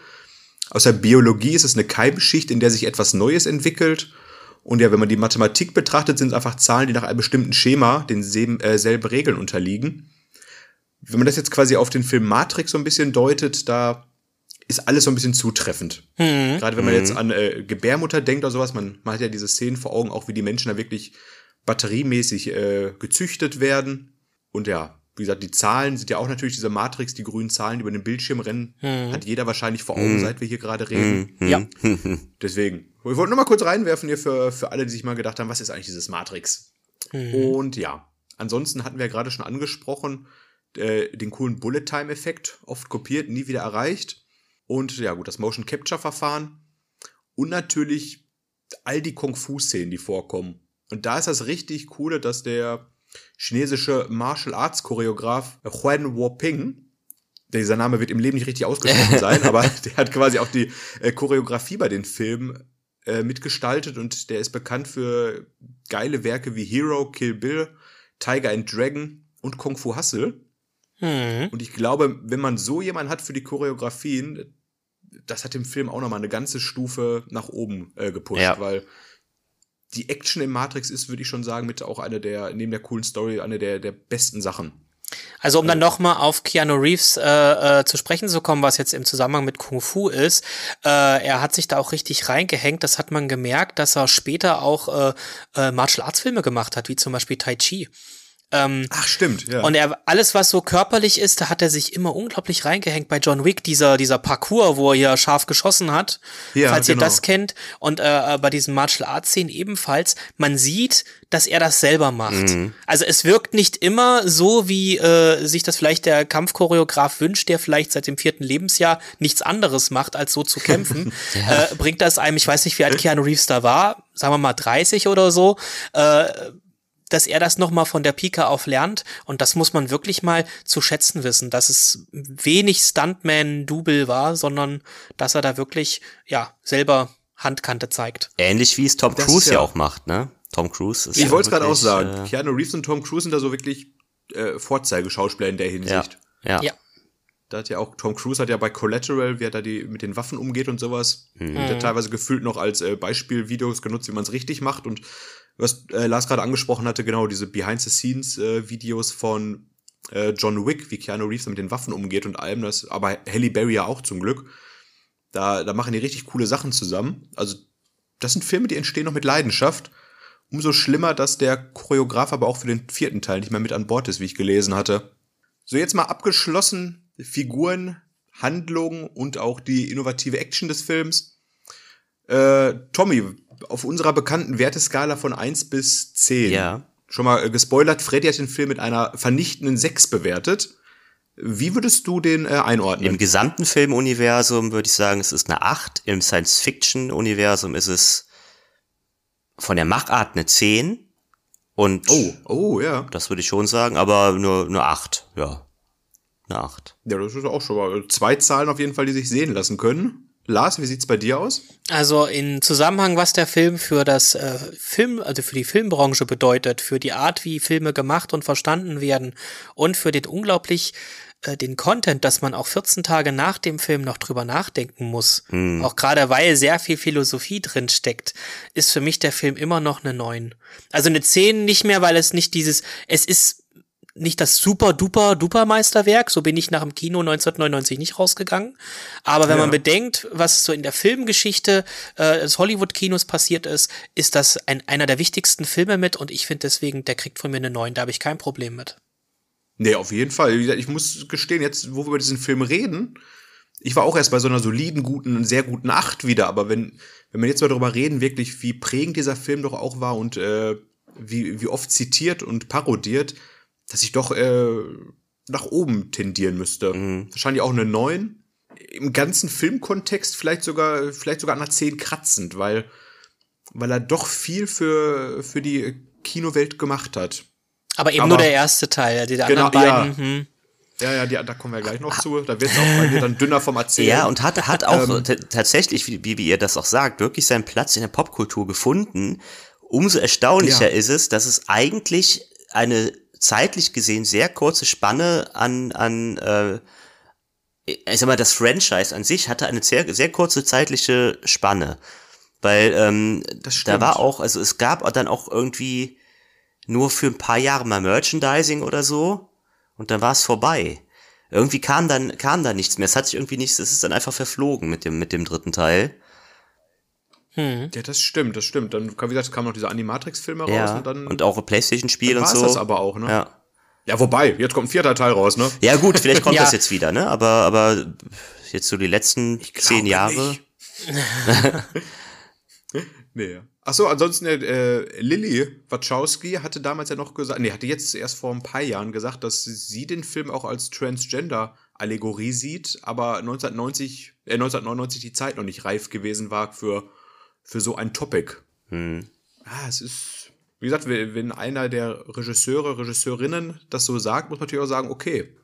Aus der Biologie ist es eine Keimschicht, in der sich etwas Neues entwickelt. Und ja, wenn man die Mathematik betrachtet, sind es einfach Zahlen, die nach einem bestimmten Schema denselben äh, selben Regeln unterliegen. Wenn man das jetzt quasi auf den Film Matrix so ein bisschen deutet, da ist alles so ein bisschen zutreffend. Gerade wenn man jetzt an äh, Gebärmutter denkt oder sowas, man, man hat ja diese Szenen vor Augen, auch wie die Menschen da wirklich batteriemäßig äh, gezüchtet werden. Und ja, wie gesagt, die Zahlen sind ja auch natürlich diese Matrix, die grünen Zahlen, die über den Bildschirm rennen, hat jeder wahrscheinlich vor Augen, seit wir hier gerade reden. Ja. Deswegen. Ich wollte nur mal kurz reinwerfen hier für, für alle, die sich mal gedacht haben, was ist eigentlich dieses Matrix? Und ja, ansonsten hatten wir ja gerade schon angesprochen, äh, den coolen Bullet-Time-Effekt, oft kopiert, nie wieder erreicht. Und ja, gut, das Motion Capture-Verfahren. Und natürlich all die Kung-Fu-Szenen, die vorkommen. Und da ist das richtig coole, dass der chinesische Martial Arts Choreograf Huan Woping, dieser Name wird im Leben nicht richtig ausgesprochen sein, aber der hat quasi auch die äh, Choreografie bei den Filmen äh, mitgestaltet und der ist bekannt für geile Werke wie Hero, Kill Bill, Tiger and Dragon und Kung Fu Hustle. Mhm. Und ich glaube, wenn man so jemanden hat für die Choreografien, das hat dem Film auch nochmal eine ganze Stufe nach oben äh, gepusht, ja. weil die Action im Matrix ist, würde ich schon sagen, mit auch eine der, neben der coolen Story, eine der, der besten Sachen. Also um dann nochmal auf Keanu Reeves äh, äh, zu sprechen zu kommen, was jetzt im Zusammenhang mit Kung Fu ist, äh, er hat sich da auch richtig reingehängt. Das hat man gemerkt, dass er später auch äh, äh, Martial Arts Filme gemacht hat, wie zum Beispiel Tai Chi. Ähm, Ach, stimmt, ja. Und er, alles, was so körperlich ist, da hat er sich immer unglaublich reingehängt. Bei John Wick, dieser, dieser Parcours, wo er hier scharf geschossen hat, ja, falls genau. ihr das kennt. Und äh, äh, bei diesen Martial Arts Szenen ebenfalls. Man sieht, dass er das selber macht. Mhm. Also es wirkt nicht immer so, wie äh, sich das vielleicht der Kampfchoreograf wünscht, der vielleicht seit dem vierten Lebensjahr nichts anderes macht, als so zu kämpfen. ja. äh, bringt das einem, ich weiß nicht, wie alt Keanu Reeves da war, sagen wir mal 30 oder so, äh, dass er das nochmal von der Pika auf lernt. Und das muss man wirklich mal zu schätzen wissen, dass es wenig Stuntman-Double war, sondern dass er da wirklich, ja, selber Handkante zeigt. Ähnlich wie es Tom das Cruise ja auch macht, ne? Tom Cruise ist Ich ja wollte es gerade auch sagen. Äh, Keanu Reeves und Tom Cruise sind da so wirklich äh, Vorzeigeschauspieler in der Hinsicht. Ja. ja. ja. Da hat ja auch Tom Cruise hat ja bei Collateral, wie er da die mit den Waffen umgeht und sowas, mhm. wird ja teilweise gefühlt noch als äh, Beispielvideos genutzt, wie man es richtig macht und was äh, Lars gerade angesprochen hatte, genau, diese Behind-the-Scenes-Videos äh, von äh, John Wick, wie Keanu Reeves mit den Waffen umgeht und allem das, aber Halle Berry ja auch zum Glück. Da, da machen die richtig coole Sachen zusammen. Also, das sind Filme, die entstehen noch mit Leidenschaft. Umso schlimmer, dass der Choreograf aber auch für den vierten Teil nicht mehr mit an Bord ist, wie ich gelesen hatte. So, jetzt mal abgeschlossen, Figuren, Handlung und auch die innovative Action des Films. Äh, Tommy, auf unserer bekannten Werteskala von 1 bis 10. Ja. Schon mal äh, gespoilert, Freddy hat den Film mit einer vernichtenden 6 bewertet. Wie würdest du den äh, einordnen? Im gesamten Filmuniversum würde ich sagen, es ist eine 8. Im Science-Fiction-Universum ist es von der Machart eine 10. Und oh, oh, ja. Das würde ich schon sagen, aber nur, nur 8, ja. Eine 8. Ja, das ist auch schon mal zwei Zahlen auf jeden Fall, die sich sehen lassen können. Lars, wie sieht's bei dir aus? Also in Zusammenhang, was der Film für das äh, Film, also für die Filmbranche bedeutet, für die Art, wie Filme gemacht und verstanden werden und für den unglaublich äh, den Content, dass man auch 14 Tage nach dem Film noch drüber nachdenken muss, hm. auch gerade weil sehr viel Philosophie drin steckt, ist für mich der Film immer noch eine 9. Also eine 10 nicht mehr, weil es nicht dieses, es ist nicht das super duper duper Meisterwerk, so bin ich nach dem Kino 1999 nicht rausgegangen. Aber wenn ja. man bedenkt, was so in der Filmgeschichte äh, des Hollywood-Kinos passiert ist, ist das ein, einer der wichtigsten Filme mit und ich finde deswegen, der kriegt von mir eine 9, da habe ich kein Problem mit. Nee, auf jeden Fall. Ich muss gestehen, jetzt, wo wir über diesen Film reden, ich war auch erst bei so einer soliden, guten, sehr guten 8 wieder, aber wenn, wenn wir jetzt mal darüber reden, wirklich, wie prägend dieser Film doch auch war und äh, wie, wie oft zitiert und parodiert, dass ich doch äh, nach oben tendieren müsste. Mhm. Wahrscheinlich auch eine 9. Im ganzen Filmkontext vielleicht sogar, vielleicht sogar an einer 10 kratzend, weil, weil er doch viel für, für die Kinowelt gemacht hat. Aber eben Aber, nur der erste Teil, die genau, anderen beiden. Ja. Hm. Ja, ja, die, da kommen wir gleich noch zu. Da wird es auch bei mir dann dünner vom Erzählen. Ja, und hat, hat auch ähm, tatsächlich, wie, wie ihr das auch sagt, wirklich seinen Platz in der Popkultur gefunden. Umso erstaunlicher ja. ist es, dass es eigentlich eine zeitlich gesehen sehr kurze Spanne an, an äh, ich sag mal, das Franchise an sich hatte eine sehr, sehr kurze zeitliche Spanne. Weil ähm, da war auch, also es gab dann auch irgendwie nur für ein paar Jahre mal Merchandising oder so und dann war es vorbei. Irgendwie kam dann, kam da nichts mehr. Es hat sich irgendwie nichts, es ist dann einfach verflogen mit dem, mit dem dritten Teil. Hm. Ja, das stimmt, das stimmt. Dann, wie gesagt, kamen noch diese Animatrix-Filme ja, raus und dann. Und auch ein Playstation-Spiel und so. das aber auch, ne? Ja. Ja, wobei, jetzt kommt ein vierter Teil raus, ne? Ja, gut, vielleicht kommt ja. das jetzt wieder, ne? Aber, aber jetzt so die letzten zehn Jahre. nee. Achso, ansonsten, äh, Lilly Wachowski hatte damals ja noch gesagt, nee, hatte jetzt erst vor ein paar Jahren gesagt, dass sie den Film auch als Transgender-Allegorie sieht, aber 1990, äh, 1999 die Zeit noch nicht reif gewesen war für, für so ein Topic. Hm. Ah, es ist wie gesagt, wenn einer der Regisseure, Regisseurinnen das so sagt, muss man natürlich auch sagen, okay.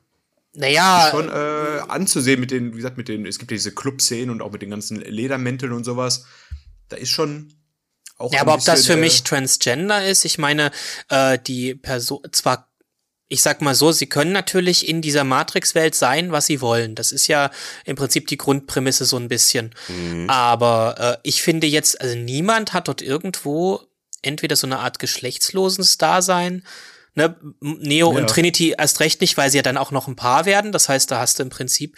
Naja. Ist schon äh, anzusehen mit den, wie gesagt, mit den, es gibt ja diese Club-Szenen und auch mit den ganzen Ledermänteln und sowas. Da ist schon auch. Ja, aber ob das für äh, mich Transgender ist, ich meine, äh, die Person, zwar ich sag mal so, sie können natürlich in dieser Matrix-Welt sein, was sie wollen. Das ist ja im Prinzip die Grundprämisse so ein bisschen. Mhm. Aber äh, ich finde jetzt, also niemand hat dort irgendwo entweder so eine Art geschlechtsloses Dasein, ne, Neo ja. und Trinity erst recht nicht, weil sie ja dann auch noch ein Paar werden. Das heißt, da hast du im Prinzip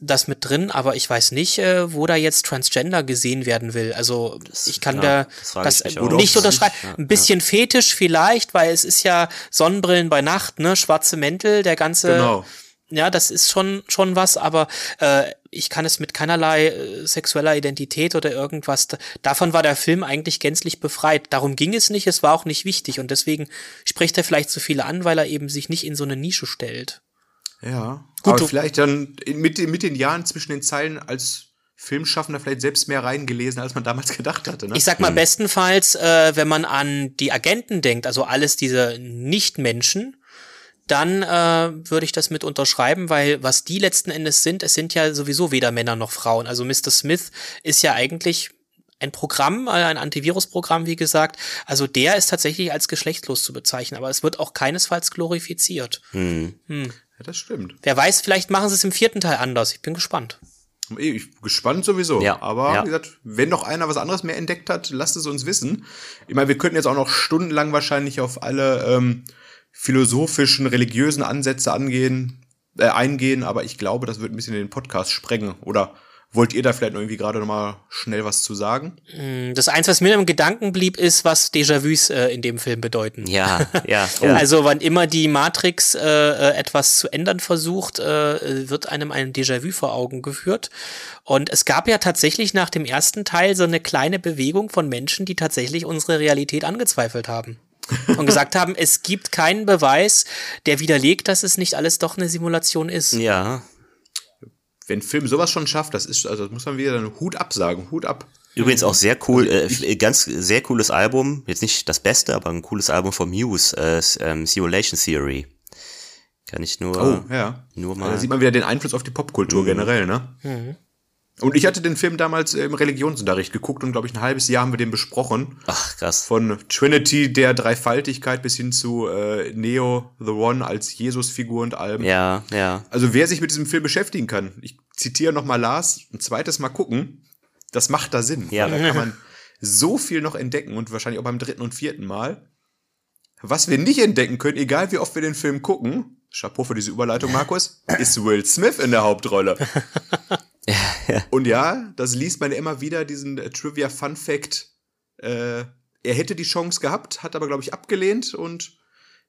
das mit drin, aber ich weiß nicht, äh, wo da jetzt Transgender gesehen werden will. Also das, ich kann ja, da das, das nicht unterschreiben. Ja, Ein bisschen ja. Fetisch vielleicht, weil es ist ja Sonnenbrillen bei Nacht, ne, schwarze Mäntel, der ganze. Genau. Ja, das ist schon schon was, aber äh, ich kann es mit keinerlei äh, sexueller Identität oder irgendwas. Davon war der Film eigentlich gänzlich befreit. Darum ging es nicht. Es war auch nicht wichtig und deswegen spricht er vielleicht so viele an, weil er eben sich nicht in so eine Nische stellt. Ja. Gut, aber vielleicht dann mit, mit den Jahren zwischen den Zeilen als Filmschaffender vielleicht selbst mehr reingelesen, als man damals gedacht hatte. Ne? Ich sag mal, hm. bestenfalls, äh, wenn man an die Agenten denkt, also alles diese Nicht-Menschen, dann äh, würde ich das mit unterschreiben, weil was die letzten Endes sind, es sind ja sowieso weder Männer noch Frauen. Also Mr. Smith ist ja eigentlich ein Programm, äh, ein Antivirusprogramm, wie gesagt. Also der ist tatsächlich als geschlechtslos zu bezeichnen, aber es wird auch keinesfalls glorifiziert. Hm. Hm. Ja, das stimmt. Wer weiß, vielleicht machen sie es im vierten Teil anders. Ich bin gespannt. Ich bin gespannt sowieso. Ja, Aber ja. wie gesagt, wenn noch einer was anderes mehr entdeckt hat, lasst es uns wissen. Ich meine, wir könnten jetzt auch noch stundenlang wahrscheinlich auf alle ähm, philosophischen, religiösen Ansätze angehen, äh, eingehen, aber ich glaube, das wird ein bisschen den Podcast sprengen. Oder Wollt ihr da vielleicht irgendwie gerade noch mal schnell was zu sagen? Mm, das eins, was mir im Gedanken blieb, ist, was Déjà-vus äh, in dem Film bedeuten. Ja, ja. ja. Also wann immer die Matrix äh, äh, etwas zu ändern versucht, äh, wird einem ein Déjà-vu vor Augen geführt. Und es gab ja tatsächlich nach dem ersten Teil so eine kleine Bewegung von Menschen, die tatsächlich unsere Realität angezweifelt haben und gesagt haben, es gibt keinen Beweis, der widerlegt, dass es nicht alles doch eine Simulation ist. Ja, wenn Film sowas schon schafft, das ist, also das muss man wieder einen Hut absagen, Hut ab. Übrigens auch sehr cool, äh, ganz sehr cooles Album, jetzt nicht das Beste, aber ein cooles Album von Muse, äh, ähm, Simulation Theory. Kann ich nur, oh, ja. nur mal. Da sieht man wieder den Einfluss auf die Popkultur mhm. generell, ne? Mhm. Und ich hatte den Film damals im Religionsunterricht geguckt und glaube ich ein halbes Jahr haben wir den besprochen. Ach, krass. Von Trinity der Dreifaltigkeit bis hin zu äh, Neo the One als Jesus-Figur und allem. Ja, ja. Also wer sich mit diesem Film beschäftigen kann, ich zitiere nochmal Lars, ein zweites Mal gucken, das macht da Sinn. Ja. Da kann man so viel noch entdecken und wahrscheinlich auch beim dritten und vierten Mal. Was wir nicht entdecken können, egal wie oft wir den Film gucken, Chapeau für diese Überleitung, Markus, ist Will Smith in der Hauptrolle. Und ja, das liest man immer wieder, diesen äh, Trivia Fun Fact. Äh, er hätte die Chance gehabt, hat aber, glaube ich, abgelehnt und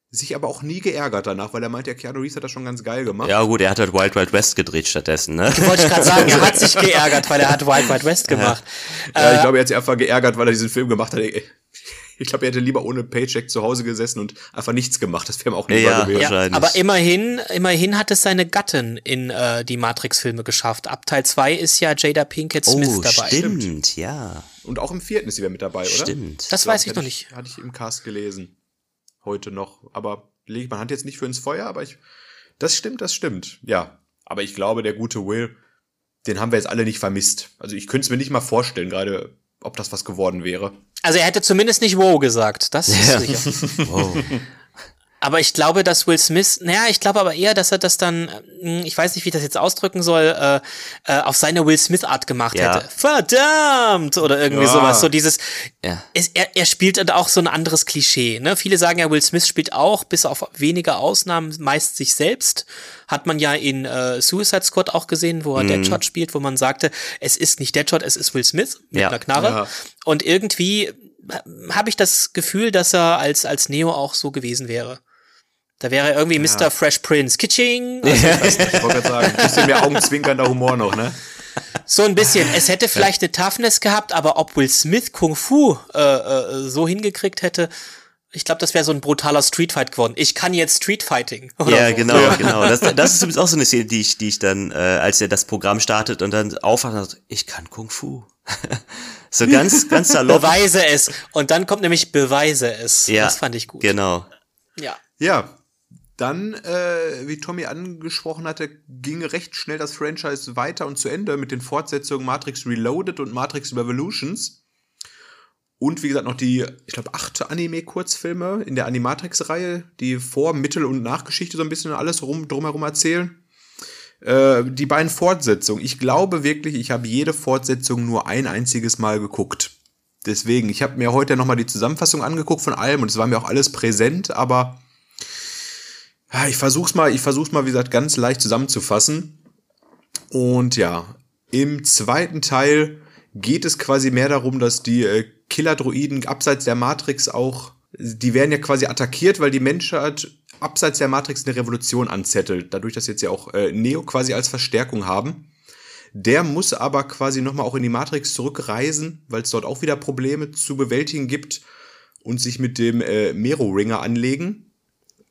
sich aber auch nie geärgert danach, weil er meint, ja, Keanu Reeves hat das schon ganz geil gemacht. Ja, gut, er hat halt Wild Wild West gedreht stattdessen, ne? Ich wollte gerade sagen, er hat sich geärgert, weil er hat Wild Wild West gemacht. Ja, ja ich äh, glaube, er hat sich einfach geärgert, weil er diesen Film gemacht hat. Ich glaube, er hätte lieber ohne Paycheck zu Hause gesessen und einfach nichts gemacht. Das wäre ihm auch lieber ja, gewesen. Ja, aber immerhin, immerhin hat es seine Gattin in äh, die Matrix-Filme geschafft. Ab Teil 2 ist ja Jada Pinkett Smith oh, dabei. Stimmt, stimmt, ja. Und auch im vierten ist sie wieder mit dabei, oder? Stimmt. Das ich weiß ich noch nicht. Hatte ich im Cast gelesen. Heute noch. Aber lege man Hand jetzt nicht für ins Feuer, aber ich. Das stimmt, das stimmt. Ja. Aber ich glaube, der gute Will, den haben wir jetzt alle nicht vermisst. Also ich könnte es mir nicht mal vorstellen, gerade ob das was geworden wäre. Also er hätte zumindest nicht wow gesagt, das ist ja. sicher. wow. Aber ich glaube, dass Will Smith, naja, ich glaube aber eher, dass er das dann, hm, ich weiß nicht, wie ich das jetzt ausdrücken soll, äh, äh, auf seine Will Smith-Art gemacht ja. hätte. Verdammt! Oder irgendwie ja. sowas. So dieses, ja. es, er, er spielt halt auch so ein anderes Klischee. Ne? Viele sagen ja, Will Smith spielt auch, bis auf wenige Ausnahmen, meist sich selbst. Hat man ja in äh, Suicide Squad auch gesehen, wo er mhm. Deadshot spielt, wo man sagte, es ist nicht Deadshot, es ist Will Smith mit ja. einer Knarre. Und irgendwie habe ich das Gefühl, dass er als, als Neo auch so gewesen wäre. Da wäre irgendwie ja. Mr. Fresh Prince. Kitching! Also, ich, weiß nicht, ich wollte gerade sagen, ein bisschen mehr augenzwinkernder Humor noch, ne? So ein bisschen. Es hätte vielleicht eine Toughness gehabt, aber ob Will Smith Kung Fu äh, äh, so hingekriegt hätte, ich glaube, das wäre so ein brutaler Streetfight geworden. Ich kann jetzt Streetfighting. Ja, so. genau, ja. genau. Das, das ist übrigens auch so eine Szene, die ich, die ich dann, äh, als er das Programm startet und dann aufwacht und sagt, ich kann Kung Fu. so ganz, ganz salopp. Beweise es. Und dann kommt nämlich Beweise es. Ja, das fand ich gut. Genau. Ja. Ja, dann, äh, wie Tommy angesprochen hatte, ging recht schnell das Franchise weiter und zu Ende mit den Fortsetzungen Matrix Reloaded und Matrix Revolutions. Und wie gesagt, noch die, ich glaube, acht Anime-Kurzfilme in der Animatrix-Reihe, die Vor-, Mittel- und Nachgeschichte so ein bisschen alles rum, drumherum erzählen. Äh, die beiden Fortsetzungen. Ich glaube wirklich, ich habe jede Fortsetzung nur ein einziges Mal geguckt. Deswegen, ich habe mir heute nochmal die Zusammenfassung angeguckt von allem und es war mir auch alles präsent, aber ich versuch's mal, ich versuch's mal, wie gesagt, ganz leicht zusammenzufassen. Und ja, im zweiten Teil geht es quasi mehr darum, dass die äh, Killer-Droiden abseits der Matrix auch, die werden ja quasi attackiert, weil die Menschheit abseits der Matrix eine Revolution anzettelt. Dadurch, dass jetzt ja auch äh, Neo quasi als Verstärkung haben. Der muss aber quasi nochmal auch in die Matrix zurückreisen, weil es dort auch wieder Probleme zu bewältigen gibt und sich mit dem äh, Mero-Ringer anlegen.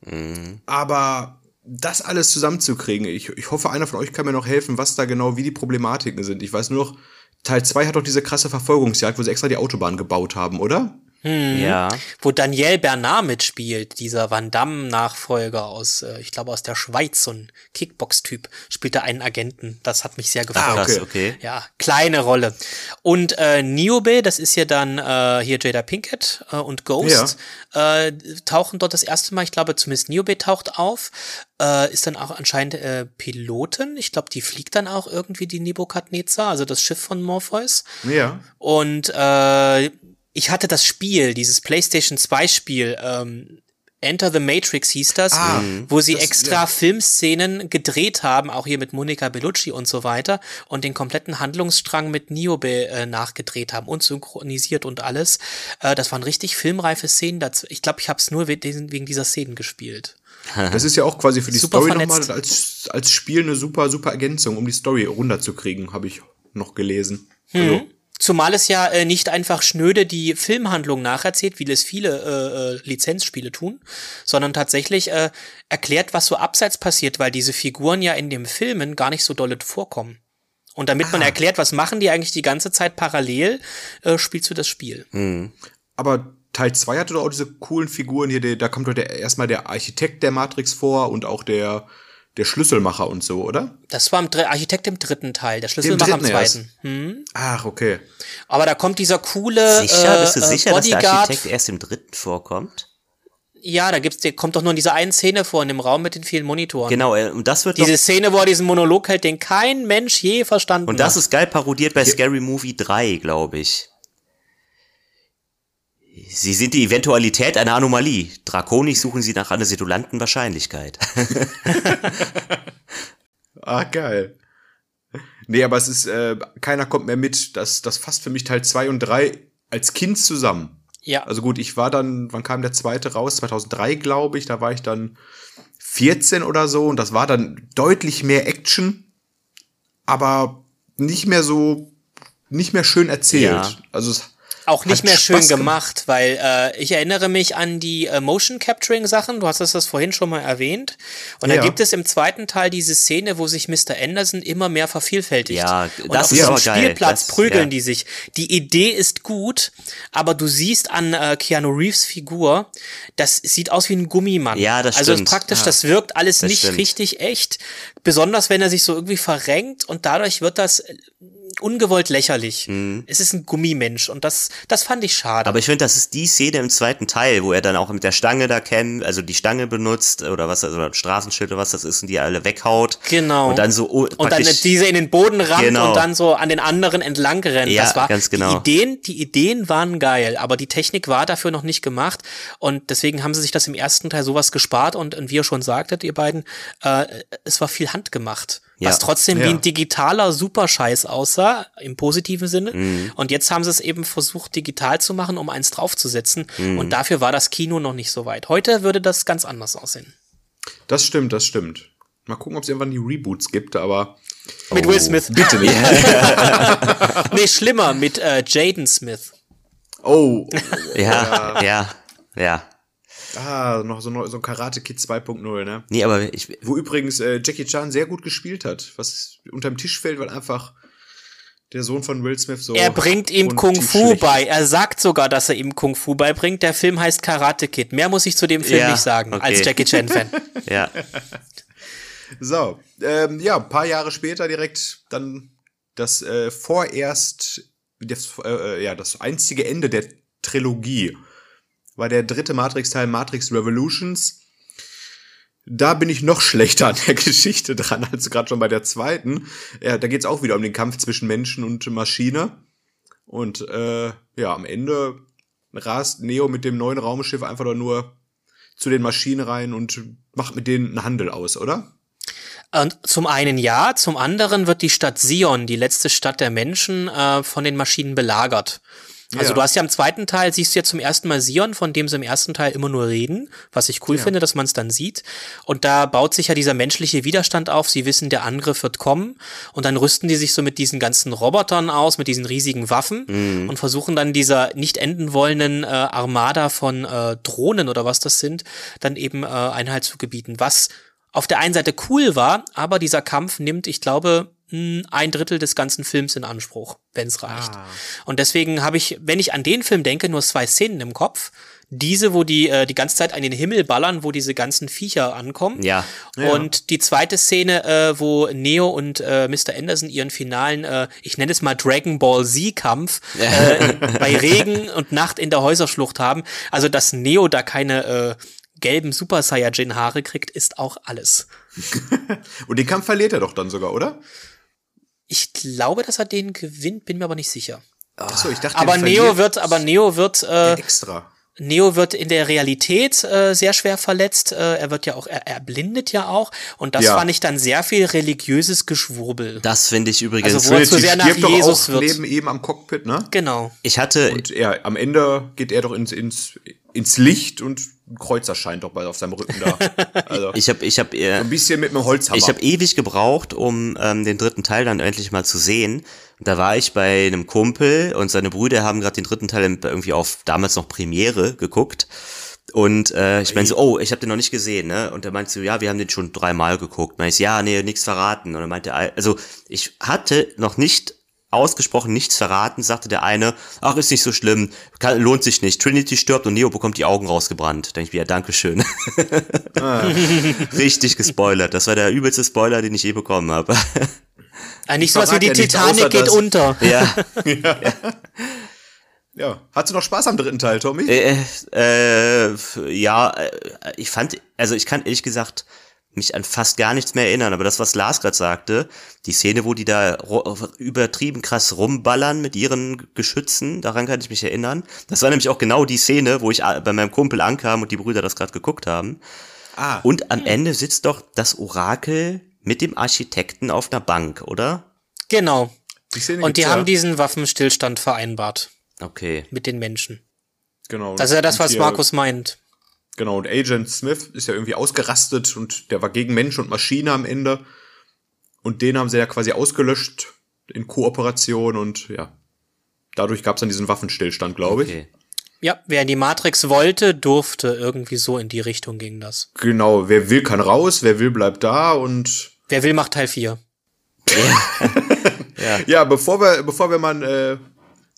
Mhm. Aber das alles zusammenzukriegen, ich, ich hoffe, einer von euch kann mir noch helfen, was da genau, wie die Problematiken sind. Ich weiß nur noch, Teil 2 hat doch diese krasse Verfolgungsjagd, wo sie extra die Autobahn gebaut haben, oder? Hm, ja. Wo Daniel Bernard mitspielt, dieser Van Damme-Nachfolger aus, äh, ich glaube, aus der Schweiz, so ein Kickbox-Typ, spielt da einen Agenten. Das hat mich sehr gefreut. Ah, okay. okay. Ja, kleine Rolle. Und äh, Niobe, das ist ja dann äh, hier Jada Pinkett äh, und Ghost, ja. äh, tauchen dort das erste Mal, ich glaube, zumindest Niobe taucht auf, äh, ist dann auch anscheinend äh, Pilotin. Ich glaube, die fliegt dann auch irgendwie die Nebukadnezar, also das Schiff von Morpheus. Ja. Und äh, ich hatte das Spiel, dieses PlayStation 2 Spiel, ähm, Enter the Matrix hieß das, ah, wo sie das, extra ja. Filmszenen gedreht haben, auch hier mit Monica Bellucci und so weiter, und den kompletten Handlungsstrang mit Niobe äh, nachgedreht haben und synchronisiert und alles. Äh, das waren richtig filmreife Szenen. Dazu. Ich glaube, ich habe es nur wegen dieser Szenen gespielt. Das ist ja auch quasi für die super Story nochmal als, als Spiel eine super, super Ergänzung, um die Story runterzukriegen, habe ich noch gelesen. Hm. Also, Zumal es ja äh, nicht einfach schnöde die Filmhandlung nacherzählt, wie es viele äh, äh, Lizenzspiele tun, sondern tatsächlich äh, erklärt, was so abseits passiert, weil diese Figuren ja in den Filmen gar nicht so dolle vorkommen. Und damit ah. man erklärt, was machen die eigentlich die ganze Zeit parallel, äh, spielst du das Spiel. Mhm. Aber Teil 2 hatte doch auch diese coolen Figuren hier, da kommt doch der, erstmal der Architekt der Matrix vor und auch der der Schlüsselmacher und so, oder? Das war im Dr Architekt im dritten Teil, der Schlüsselmacher im, im zweiten. Hm? Ach, okay. Aber da kommt dieser coole sicher, bist du äh, sicher, Bodyguard. dass der Architekt erst im dritten vorkommt? Ja, da gibt's, der kommt doch nur in dieser einen Szene vor, in dem Raum mit den vielen Monitoren. Genau, äh, und das wird Diese Szene, wo er diesen Monolog hält, den kein Mensch je verstanden hat. Und das hat. ist geil parodiert bei Scary Movie 3, glaube ich. Sie sind die Eventualität einer Anomalie. Drakonisch suchen Sie nach einer sedulanten Wahrscheinlichkeit. ah, geil. Nee, aber es ist, äh, keiner kommt mehr mit. Das, das fasst für mich Teil 2 und 3 als Kind zusammen. Ja. Also gut, ich war dann, wann kam der zweite raus? 2003, glaube ich. Da war ich dann 14 oder so. Und das war dann deutlich mehr Action, aber nicht mehr so, nicht mehr schön erzählt. Ja. Also es auch nicht mehr schön Spaß gemacht, weil äh, ich erinnere mich an die äh, Motion Capturing Sachen. Du hast das vorhin schon mal erwähnt. Und ja. da gibt es im zweiten Teil diese Szene, wo sich Mr. Anderson immer mehr vervielfältigt. Ja, das und auf ist aber Spielplatz das, prügeln ja. die sich. Die Idee ist gut, aber du siehst an äh, Keanu Reeves Figur, das sieht aus wie ein Gummimann. Ja, das also stimmt. Also praktisch, ja. das wirkt alles das nicht stimmt. richtig echt. Besonders wenn er sich so irgendwie verrenkt und dadurch wird das ungewollt lächerlich. Mhm. Es ist ein Gummimensch und das, das fand ich schade. Aber ich finde, das ist die Szene im zweiten Teil, wo er dann auch mit der Stange da kennt, also die Stange benutzt oder was, also Straßenschild oder was das ist und die alle weghaut. Genau. Und dann so oh, und dann diese in den Boden rammt genau. und dann so an den anderen entlang rennt. Ja, das war ganz genau. Die Ideen, die Ideen waren geil, aber die Technik war dafür noch nicht gemacht und deswegen haben sie sich das im ersten Teil sowas gespart und, und wie ihr schon sagtet, ihr beiden, äh, es war viel handgemacht. Ja. Was trotzdem ja. wie ein digitaler Superscheiß aussah, im positiven Sinne. Mhm. Und jetzt haben sie es eben versucht, digital zu machen, um eins draufzusetzen. Mhm. Und dafür war das Kino noch nicht so weit. Heute würde das ganz anders aussehen. Das stimmt, das stimmt. Mal gucken, ob es irgendwann die Reboots gibt, aber. Mit oh, Will Smith. Bitte nicht. nee, schlimmer, mit äh, Jaden Smith. Oh. ja, ja, ja. Ah, noch so, so ein Karate Kid 2.0, ne? Nee, aber ich. Wo übrigens äh, Jackie Chan sehr gut gespielt hat, was unterm Tisch fällt, weil einfach der Sohn von Will Smith so. Er bringt ihm Kung Fu bei. Er sagt sogar, dass er ihm Kung Fu beibringt. Der Film heißt Karate Kid. Mehr muss ich zu dem Film ja, nicht sagen, okay. als Jackie Chan-Fan. ja. So, ähm, ja, ein paar Jahre später direkt dann das äh, vorerst, das, äh, ja, das einzige Ende der Trilogie. War der dritte Matrix-Teil Matrix Revolutions. Da bin ich noch schlechter an der Geschichte dran als gerade schon bei der zweiten. Ja, da geht's auch wieder um den Kampf zwischen Menschen und Maschine. Und äh, ja, am Ende rast Neo mit dem neuen Raumschiff einfach nur zu den Maschinen rein und macht mit denen einen Handel aus, oder? Und zum einen ja, zum anderen wird die Stadt Sion, die letzte Stadt der Menschen, äh, von den Maschinen belagert. Also Ja. du hast ja im zweiten Teil, siehst du ja zum ersten Mal Sion, von dem sie im ersten Teil immer nur reden, was ich cool Ja. finde, dass man es dann sieht. Und da baut sich ja dieser menschliche Widerstand auf. Sie wissen, der Angriff wird kommen. Und dann rüsten die sich so mit diesen ganzen Robotern aus, mit diesen riesigen Waffen und versuchen dann dieser nicht enden wollenden äh, Armada von äh, Drohnen oder was das sind, dann eben äh, Einhalt zu gebieten. Was auf der einen Seite cool war, aber dieser Kampf nimmt, ich glaube, ein Drittel des ganzen Films in Anspruch, wenn es reicht. Ah. Und deswegen habe ich, wenn ich an den Film denke, nur zwei Szenen im Kopf. Diese, wo die äh, die ganze Zeit an den Himmel ballern, wo diese ganzen Viecher ankommen. Ja. Ja. Und die zweite Szene, äh, wo Neo und äh, Mr. Anderson ihren finalen, äh, ich nenne es mal Dragon Ball Z-Kampf, äh, bei Regen und Nacht in der Häuserschlucht haben. Also, dass Neo da keine äh, gelben Super Saiyajin-Haare kriegt, ist auch alles. Und den Kampf verliert er doch dann sogar, oder? Ich glaube, dass er den gewinnt, bin mir aber nicht sicher. Achso, ich dachte, Aber Neo wird, aber Neo wird, äh, extra. Neo wird in der Realität äh, sehr schwer verletzt. Äh, er wird ja auch, er, er blindet ja auch. Und das Ja. fand ich dann sehr viel religiöses Geschwurbel. Das finde ich übrigens. Also, wo er zu sehr nach Jesus auch wird. neben ihm am Cockpit, ne? Genau. ich hatte, Und er, am Ende geht er doch ins, ins, ins Licht und ein Kreuz erscheint doch bald auf seinem Rücken da. Also, ich habe, ich habe, äh, ein bisschen mit einem Holzhammer. Ich habe ewig gebraucht, um ähm, den dritten Teil dann endlich mal zu sehen. Und da war ich bei einem Kumpel und seine Brüder haben gerade den dritten Teil irgendwie auf damals noch Premiere geguckt. Und äh, ich meinte so, oh, ich habe den noch nicht gesehen, ne? Und er meinte so, ja, wir haben den schon dreimal geguckt. Meinte ich, ja, nee, nichts verraten. Und er meinte, also ich hatte noch nicht ausgesprochen nichts verraten, sagte der eine, ach, ist nicht so schlimm, kann, lohnt sich nicht. Trinity stirbt und Neo bekommt die Augen rausgebrannt. Denke ich mir, ja, Dankeschön. Richtig gespoilert. Das war der übelste Spoiler, den ich je bekommen habe. Äh, nicht sowas wie verrat die ja Titanic geht dass- unter. ja. ja. Hast du noch Spaß am dritten Teil, Tommy? Äh, äh, ja, äh, ich fand, also ich kann ehrlich gesagt mich an fast gar nichts mehr erinnern, aber das, was Lars gerade sagte, die Szene, wo die da übertrieben krass rumballern mit ihren Geschützen, daran kann ich mich erinnern. Das war nämlich auch genau die Szene, wo ich a- bei meinem Kumpel ankam und die Brüder das gerade geguckt haben. ah, Und am Ende sitzt doch das Orakel mit dem Architekten auf einer Bank, oder? Genau. Und die haben diesen Waffenstillstand vereinbart Okay. mit den Menschen. Genau. Das ist ja das, was hier- Markus meint. Genau, und Agent Smith ist ja irgendwie ausgerastet und der war gegen Mensch und Maschine am Ende. Und den haben sie ja quasi ausgelöscht in Kooperation und ja. Dadurch gab es dann diesen Waffenstillstand, glaube ich. Okay. Ja, wer in die Matrix wollte, durfte. Irgendwie so in die Richtung ging das. Genau, wer will, kann raus, wer will, bleibt da und Wer will, macht Teil 4. ja, bevor wir, bevor wir mal einen äh,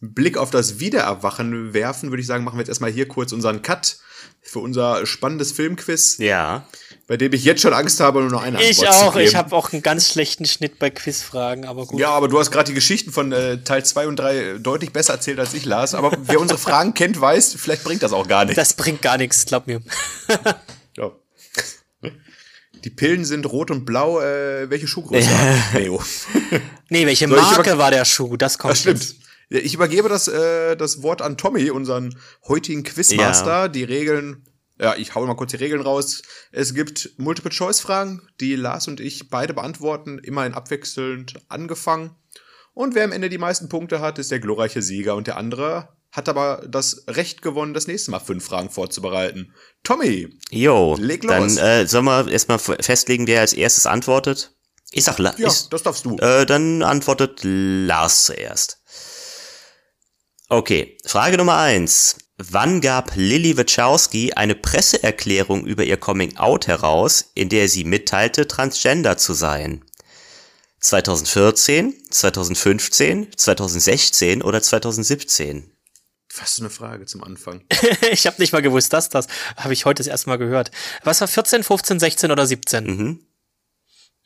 Blick auf das Wiedererwachen werfen, würde ich sagen, machen wir jetzt erstmal hier kurz unseren Cut für unser spannendes Filmquiz, Ja. bei dem ich jetzt schon Angst habe, nur noch eine Ich Antwort auch. zu Ich geben. habe auch einen ganz schlechten Schnitt bei Quizfragen, aber gut. Ja, aber du hast gerade die Geschichten von äh, Teil 2 und 3 deutlich besser erzählt als ich, Lars. Aber wer unsere Fragen kennt, weiß, vielleicht bringt das auch gar nichts. Das bringt gar nichts, glaub mir. Ja. Die Pillen sind rot und blau. Äh, welche Schuhgröße hat Neo? Nee, welche Marke war der Schuh? Das kommt Das stimmt. jetzt. Ja, Ich übergebe das, äh, das Wort an Tommy, unseren heutigen Quizmaster. Die Regeln, ja, ich hau mal kurz die Regeln raus. Es gibt Multiple-Choice-Fragen, die Lars und ich beide beantworten, immer in abwechselnd angefangen. Und wer am Ende die meisten Punkte hat, ist der glorreiche Sieger und der andere hat aber das Recht gewonnen, das nächste Mal fünf Fragen vorzubereiten. Tommy, Jo, Leg dann los. äh, sollen wir erstmal festlegen, wer als erstes antwortet. Ich sag, La ja, ich, das darfst du. äh, dann antwortet Lars zuerst. Okay, Frage Nummer eins. Wann gab Lilly Wachowski eine Presseerklärung über ihr Coming-out heraus, in der sie mitteilte, transgender zu sein? 2014, 2015, 2016 oder 2017? Was für eine Frage zum Anfang. ich habe nicht mal gewusst, dass das. Habe ich heute das erste Mal gehört. Was war 14, 15, 16 oder 17? Mhm.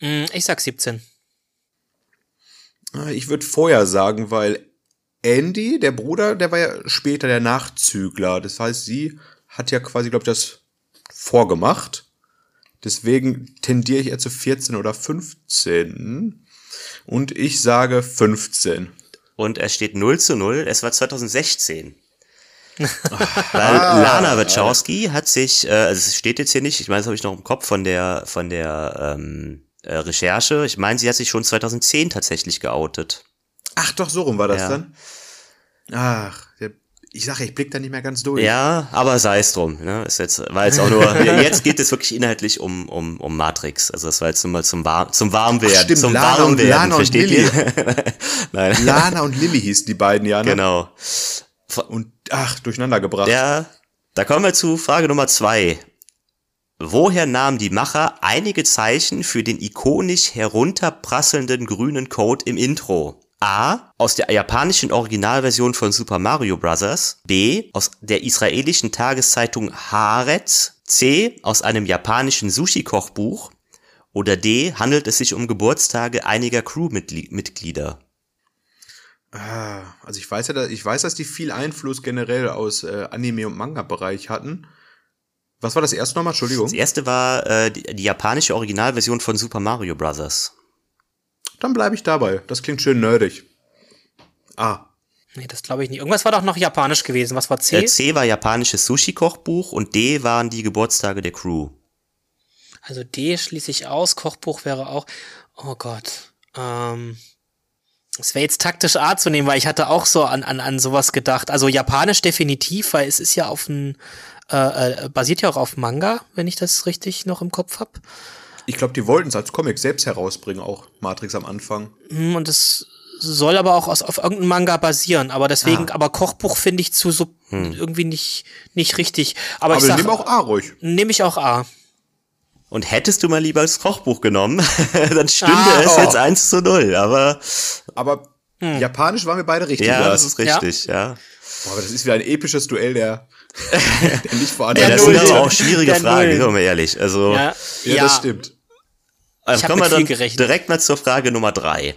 Mm, Ich sag 17. Ah, Ich würde vorher sagen, weil Andy, der Bruder, der war ja später der Nachzügler. Das heißt, sie hat ja quasi, glaube ich, das vorgemacht. Deswegen tendiere ich eher zu 14 oder 15. Und ich sage 15. Und es steht 0 zu 0. Es war 2016. Weil Lana Wachowski hat sich, äh, also es steht jetzt hier nicht, ich meine, das habe ich noch im Kopf von der, von der ähm, äh, Recherche. Ich meine, sie hat sich schon 2010 tatsächlich geoutet. Ach, doch, so rum war das Ja. dann. Ach, der, ich sage, ich blick da nicht mehr ganz durch. Ja, aber sei es drum. Ne? Ist jetzt, war jetzt auch nur, jetzt geht es wirklich inhaltlich um, um, um Matrix. Also das war jetzt nur mal zum, War zum Warmwerden. Ach, stimmt, zum Lana und- Warmwerden, Lana und versteht ihr? Lana und Lilly hießen die beiden ja, ne? genau. Und, ach, durcheinander gebracht. Ja, da kommen wir zu Frage Nummer zwei. Woher nahmen die Macher einige Zeichen für den ikonisch herunterprasselnden grünen Code im Intro? A. Aus der japanischen Originalversion von Super Mario Bros. B. Aus der israelischen Tageszeitung Haaretz. C. Aus einem japanischen Sushi-Kochbuch. Oder D. Handelt es sich um Geburtstage einiger Crewmitglieder? Ah, also ich weiß ja, dass, ich weiß, dass die viel Einfluss generell aus äh, Anime- und Manga-Bereich hatten. Was war das erste nochmal? Entschuldigung. Das erste war äh, die, die japanische Originalversion von Super Mario Bros. Dann bleibe ich dabei. Das klingt schön nerdig. Ah, Nee, das glaube ich nicht. Irgendwas war doch noch japanisch gewesen. Was war C? Äh, C war japanisches Sushi-Kochbuch und D waren die Geburtstage der Crew. Also D schließe ich aus. Kochbuch wäre auch. Oh Gott. Ähm, es wäre jetzt taktisch A zu nehmen, weil ich hatte auch so an, an, an sowas gedacht. Also japanisch definitiv, weil es ist ja auf ein, äh, äh, basiert ja auch auf Manga, wenn ich das richtig noch im Kopf hab. Ich glaube, die wollten es als Comic selbst herausbringen, auch Matrix am Anfang. Hm, Und es soll aber auch aus, auf irgendeinem Manga basieren. Aber deswegen, Ah. aber Kochbuch finde ich zu so irgendwie nicht, nicht richtig. Aber, Aber ich nehmen auch A ruhig. nehme ich auch A. Und hättest du mal lieber das Kochbuch genommen, dann stünde Ah, es oh. jetzt 1 zu 0. Aber Aber Japanisch waren wir beide richtig. ja, Lars. das ist richtig, ja. Boah, aber das ist wieder ein episches Duell der nicht ja das sind aber auch schwierige Der Fragen, Null. sagen wir ehrlich. Also, Ja, Ja, das stimmt. also kommen wir dann gerechnet. direkt mal zur Frage Nummer drei.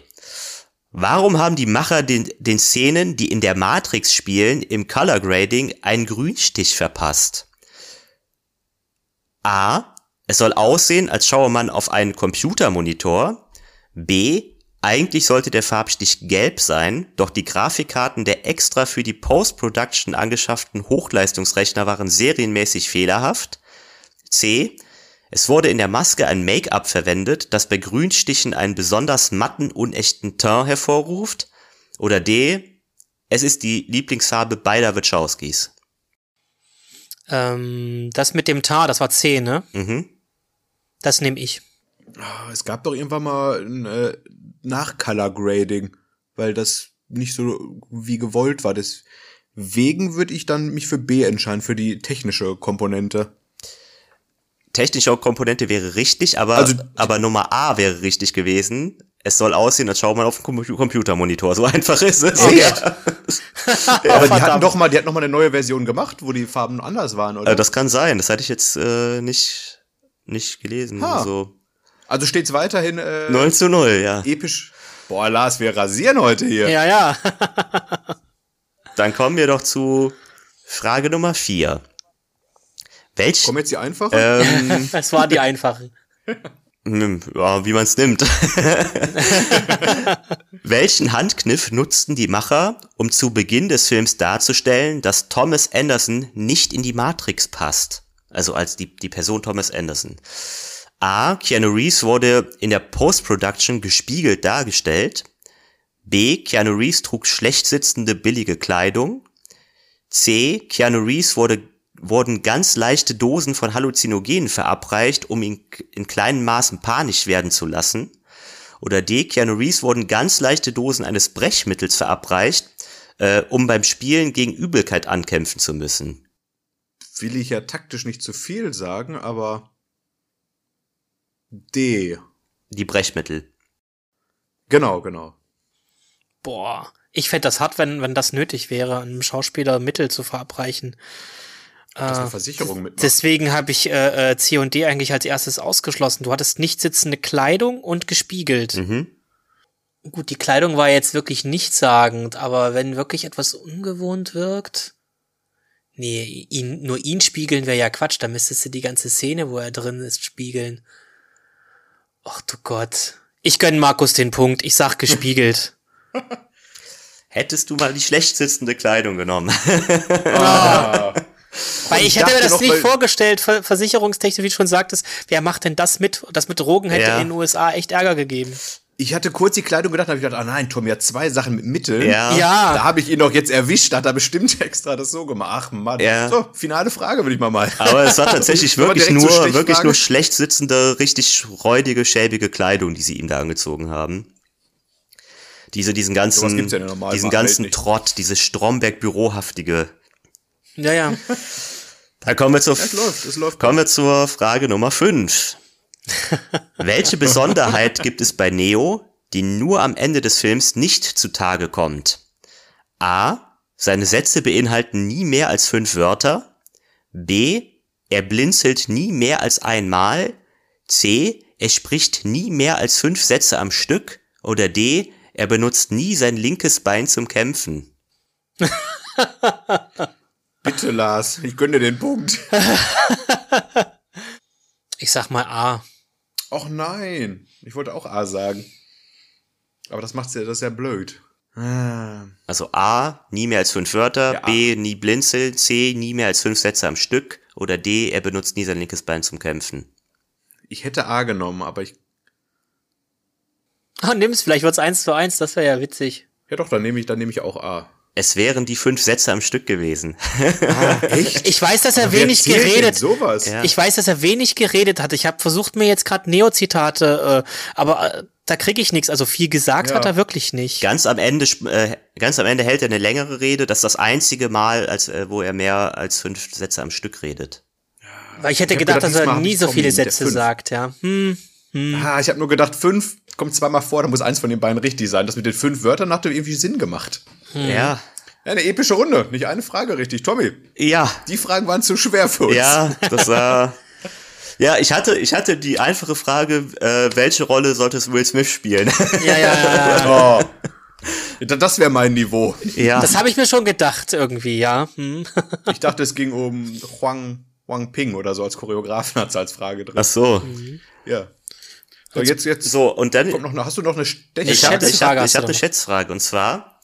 Warum haben die Macher den, den Szenen, die in der Matrix spielen, im Color Grading einen Grünstich verpasst? A. Es soll aussehen, als schaue man auf einen Computermonitor. B. Eigentlich sollte der Farbstich gelb sein, doch die Grafikkarten der extra für die Post-Production angeschafften Hochleistungsrechner waren serienmäßig fehlerhaft. C. Es wurde in der Maske ein Make-up verwendet, das bei Grünstichen einen besonders matten, unechten Teint hervorruft. Oder D. Es ist die Lieblingsfarbe beider Wachowskis. Ähm, das mit dem Tar, das war C, ne? Mhm. Das nehme ich. Ah, Es gab doch irgendwann mal ein äh, Nach-Color-Grading, weil das nicht so wie gewollt war. Deswegen würde ich dann mich für B entscheiden, für die technische Komponente. Technische Komponente wäre richtig, aber, Also- aber Nummer A wäre richtig gewesen. Es soll aussehen, als schaut man auf den Com- Computermonitor. So einfach ist es. Echt? Ja. Aber die hatten doch mal, die hatten noch mal eine neue Version gemacht, wo die Farben anders waren, oder? Äh, Das kann sein. Das hatte ich jetzt äh, nicht, nicht gelesen. Ha. Also also steht's weiterhin äh, 9 zu 0, ja. episch. Boah, Lars, wir rasieren heute hier. Ja, ja. Dann kommen wir doch zu Frage Nummer 4. Welch, Kommen jetzt die einfachen? ähm, Das war die einfache. hm, ja, wie man es nimmt. Welchen Handkniff nutzten die Macher, um zu Beginn des Films darzustellen, dass Thomas Anderson nicht in die Matrix passt? Also als die, die Person Thomas Anderson. A. Keanu Reeves wurde in der Post-Production gespiegelt dargestellt. B. Keanu Reeves trug schlecht sitzende billige Kleidung. C. Keanu Reeves wurde, wurden ganz leichte Dosen von Halluzinogenen verabreicht, um ihn in kleinen Maßen panisch werden zu lassen. Oder D. Keanu Reeves wurden ganz leichte Dosen eines Brechmittels verabreicht, äh, um beim Spielen gegen Übelkeit ankämpfen zu müssen. Will ich ja taktisch nicht zu viel sagen, aber D. Die Brechmittel. Genau, genau. Boah. Ich fände das hart, wenn, wenn das nötig wäre, einem Schauspieler Mittel zu verabreichen. Das Äh, eine Versicherung mitmacht. Deswegen habe ich äh, äh, C und D eigentlich als erstes ausgeschlossen. Du hattest nicht sitzende Kleidung und gespiegelt. Mhm. Gut, die Kleidung war jetzt wirklich nichtssagend, aber wenn wirklich etwas ungewohnt wirkt. Nee, ihn, nur ihn spiegeln wäre ja Quatsch, da müsstest du die ganze Szene, wo er drin ist, spiegeln. Ach du Gott. Ich gönn Markus den Punkt, ich sag gespiegelt. Hättest du mal die schlecht sitzende Kleidung genommen. Ah. Weil ich, ich hätte mir das noch, nicht vorgestellt, ver versicherungstechnisch, wie du schon sagtest, wer macht denn das mit? Das mit Drogen hätte Ja. in den USA echt Ärger gegeben. Ich hatte kurz die Kleidung gedacht, habe ich gedacht, ah nein, Tommy hat zwei Sachen mit Mitteln. Ja. Ja. Da habe ich ihn doch jetzt erwischt, da hat er bestimmt extra das so gemacht. Ach Mann. Ja. So, finale Frage, würde ich mal mal. Aber es war tatsächlich wirklich nur, zur wirklich nur schlecht sitzende, richtig räudige, schäbige Kleidung, die sie ihm da angezogen haben. Diese, diesen ganzen, ja diesen ganzen. Trott, dieses Stromberg-Bürohaftige. Ja, ja. Da kommen wir zur, Es läuft, es läuft. kommen wir zur Frage Nummer 5. Welche Besonderheit gibt es bei Neo, die nur am Ende des Films nicht zutage kommt? A. Seine Sätze beinhalten nie mehr als fünf Wörter. B. Er blinzelt nie mehr als einmal. C. Er spricht nie mehr als fünf Sätze am Stück. Oder D. Er benutzt nie sein linkes Bein zum Kämpfen. Bitte, Lars, ich gönne dir den Punkt. Ich sag mal A. Och nein, ich wollte auch A sagen. Aber das macht's ja, das ist ja blöd. Ah. Also A, nie mehr als fünf Wörter, Ja. B, nie blinzeln, C, nie mehr als fünf Sätze am Stück oder D, er benutzt nie sein linkes Bein zum Kämpfen. Ich hätte A genommen, aber ich. Ah, nimm's, vielleicht wird's eins zu eins, das wäre ja witzig. Ja doch, dann nehme ich, dann nehme ich auch A. Es wären die fünf Sätze am Stück gewesen. Echt? Ich weiß, dass er Wer wenig geredet. Sowas. Ja. Ich weiß, dass er wenig geredet hat. Ich habe versucht, mir jetzt gerade Neo-Zitate, äh, aber äh, da kriege ich nichts. Also viel gesagt Ja. hat er wirklich nicht. Ganz am Ende, äh, ganz am Ende hält er eine längere Rede. Das ist das einzige Mal, als, äh, wo er mehr als fünf Sätze am Stück redet. Weil ich hätte Ich gedacht, gedacht, dass er nie so viele Sätze sagt, ja. Hm. Ah, ich habe nur gedacht, fünf kommt zweimal vor, da muss eins von den beiden richtig sein. Das mit den fünf Wörtern hat irgendwie Sinn gemacht. Hm. Ja. Ja, eine epische Runde. Nicht eine Frage richtig. Tommy, Ja. die Fragen waren zu schwer für uns. Ja, das war. Ja, ich hatte, ich hatte die einfache Frage, äh, welche Rolle sollte es Will Smith spielen? Ja, ja, ja. ja. Oh. Da- Das wäre mein Niveau. ja. Das habe ich mir schon gedacht irgendwie, ja. Hm. Ich dachte, es ging um Huang, Huang Ping oder so als Choreografen hat es als Frage drin. Ach so. Ja. So, jetzt, jetzt So, und dann. kommt noch, eine- hast du noch eine Steche? Ich habe Schätzfrage hab, ich du hab eine. Schätzfrage und zwar,